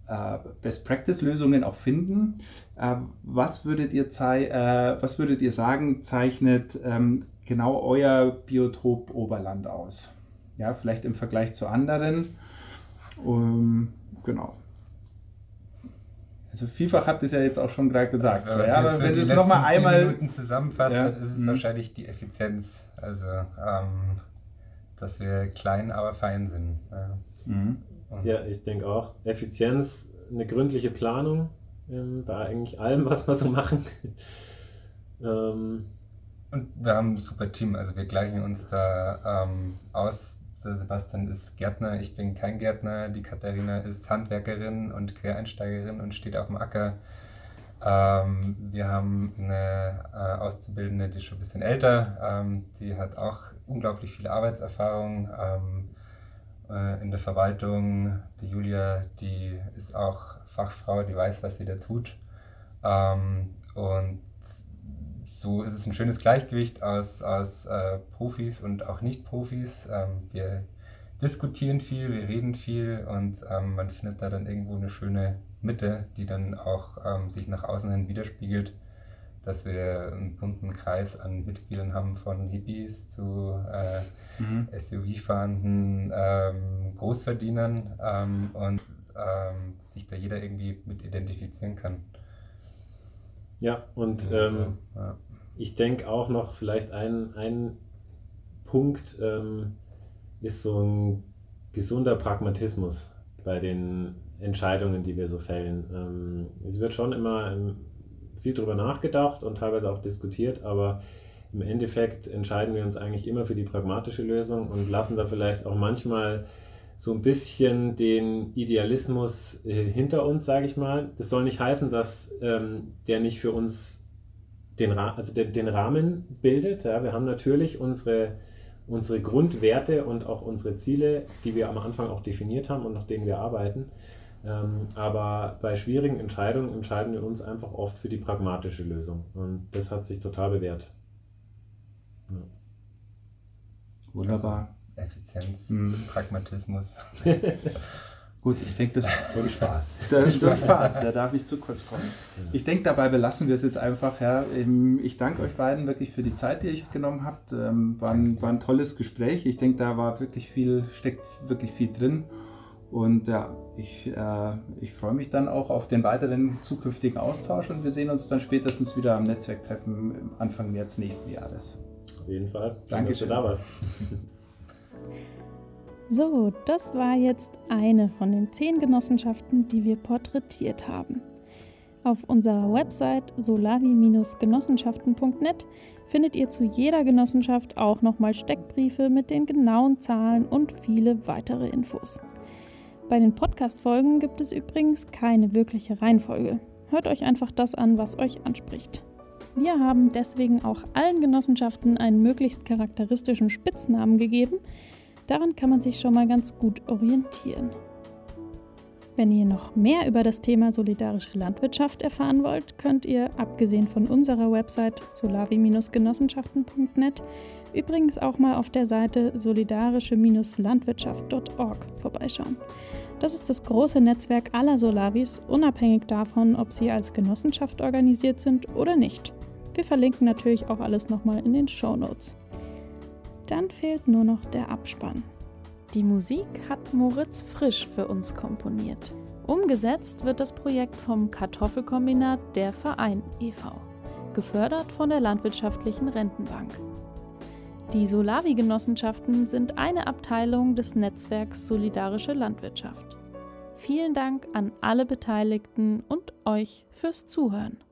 äh, Best-Practice-Lösungen auch finden. Äh, was, würdet ihr äh, was würdet ihr sagen, zeichnet ähm, genau euer Biotop Oberland aus? Ja, vielleicht im Vergleich zu anderen. Um, genau. Also vielfach habt ihr es ja jetzt auch schon gerade gesagt.
Also, ja, aber wenn du es nochmal einmal Minuten zusammenfasst, ja. dann ist es mhm. wahrscheinlich die Effizienz. Also, ähm, dass wir klein, aber fein sind. Ja,
mhm. ja ich denke auch. Effizienz, eine gründliche Planung ähm, bei eigentlich allem, was wir so machen.
ähm, und wir haben ein super Team, also wir gleichen uns da ähm, aus Sebastian ist Gärtner, ich bin kein Gärtner, die Katharina ist Handwerkerin und Quereinsteigerin und steht auf dem Acker. Ähm, wir haben eine äh, Auszubildende, die ist schon ein bisschen älter, ähm, die hat auch unglaublich viel Arbeitserfahrung ähm, äh, in der Verwaltung. Die Julia, die ist auch Fachfrau, die weiß, was sie da tut. Ähm, und so ist es ein schönes Gleichgewicht aus, aus äh, Profis und auch Nicht-Profis. Ähm, wir diskutieren viel, wir reden viel und ähm, man findet da dann irgendwo eine schöne Mitte, die dann auch ähm, sich nach außen hin widerspiegelt, dass wir einen bunten Kreis an Mitgliedern haben, von Hippies zu äh, mhm. SUV-fahrenden ähm, Großverdienern ähm, und ähm, sich da jeder irgendwie mit identifizieren kann.
Ja, und ähm, ja ich denke auch noch, vielleicht ein, ein Punkt ähm, ist so ein gesunder Pragmatismus bei den Entscheidungen, die wir so fällen. Ähm, es wird schon immer ähm, viel darüber nachgedacht und teilweise auch diskutiert, aber im Endeffekt entscheiden wir uns eigentlich immer für die pragmatische Lösung und lassen da vielleicht auch manchmal so ein bisschen den Idealismus äh, hinter uns, sage ich mal. Das soll nicht heißen, dass ähm, der nicht für uns den, also den, den Rahmen bildet. Ja. Wir haben natürlich unsere, unsere Grundwerte und auch unsere Ziele, die wir am Anfang auch definiert haben und nach denen wir arbeiten. Ähm, aber bei schwierigen Entscheidungen entscheiden wir uns einfach oft für die pragmatische Lösung. Und das hat sich total bewährt.
Ja. Wunderbar. Also Effizienz, mhm. Pragmatismus.
Gut, ich denke, das
und Spaß.
Der, der Spaß, da darf ich zu kurz kommen. Ich denke, dabei belassen wir es jetzt einfach. Ja. Ich danke euch beiden wirklich für die Zeit, die ihr euch genommen habt. Ähm, war, ein, war ein tolles Gespräch. Ich denke, da war wirklich viel, steckt wirklich viel drin. Und ja, ich, äh, ich freue mich dann auch auf den weiteren zukünftigen Austausch und wir sehen uns dann spätestens wieder am Netzwerktreffen Anfang März nächsten Jahres.
Auf jeden Fall. Danke, dass du da warst.
So, das war jetzt eine von den zehn Genossenschaften, die wir porträtiert haben. Auf unserer Website solavi-genossenschaften.net findet ihr zu jeder Genossenschaft auch nochmal Steckbriefe mit den genauen Zahlen und viele weitere Infos. Bei den Podcast-Folgen gibt es übrigens keine wirkliche Reihenfolge. Hört euch einfach das an, was euch anspricht. Wir haben deswegen auch allen Genossenschaften einen möglichst charakteristischen Spitznamen gegeben, Daran kann man sich schon mal ganz gut orientieren. Wenn ihr noch mehr über das Thema solidarische Landwirtschaft erfahren wollt, könnt ihr, abgesehen von unserer Website solavi-genossenschaften.net, übrigens auch mal auf der Seite solidarische-landwirtschaft.org vorbeischauen. Das ist das große Netzwerk aller Solavis, unabhängig davon, ob sie als Genossenschaft organisiert sind oder nicht. Wir verlinken natürlich auch alles nochmal in den Show Notes. Dann fehlt nur noch der Abspann. Die Musik hat Moritz Frisch für uns komponiert. Umgesetzt wird das Projekt vom Kartoffelkombinat Der Verein e.V., gefördert von der Landwirtschaftlichen Rentenbank. Die Solavi-Genossenschaften sind eine Abteilung des Netzwerks Solidarische Landwirtschaft. Vielen Dank an alle Beteiligten und euch fürs Zuhören.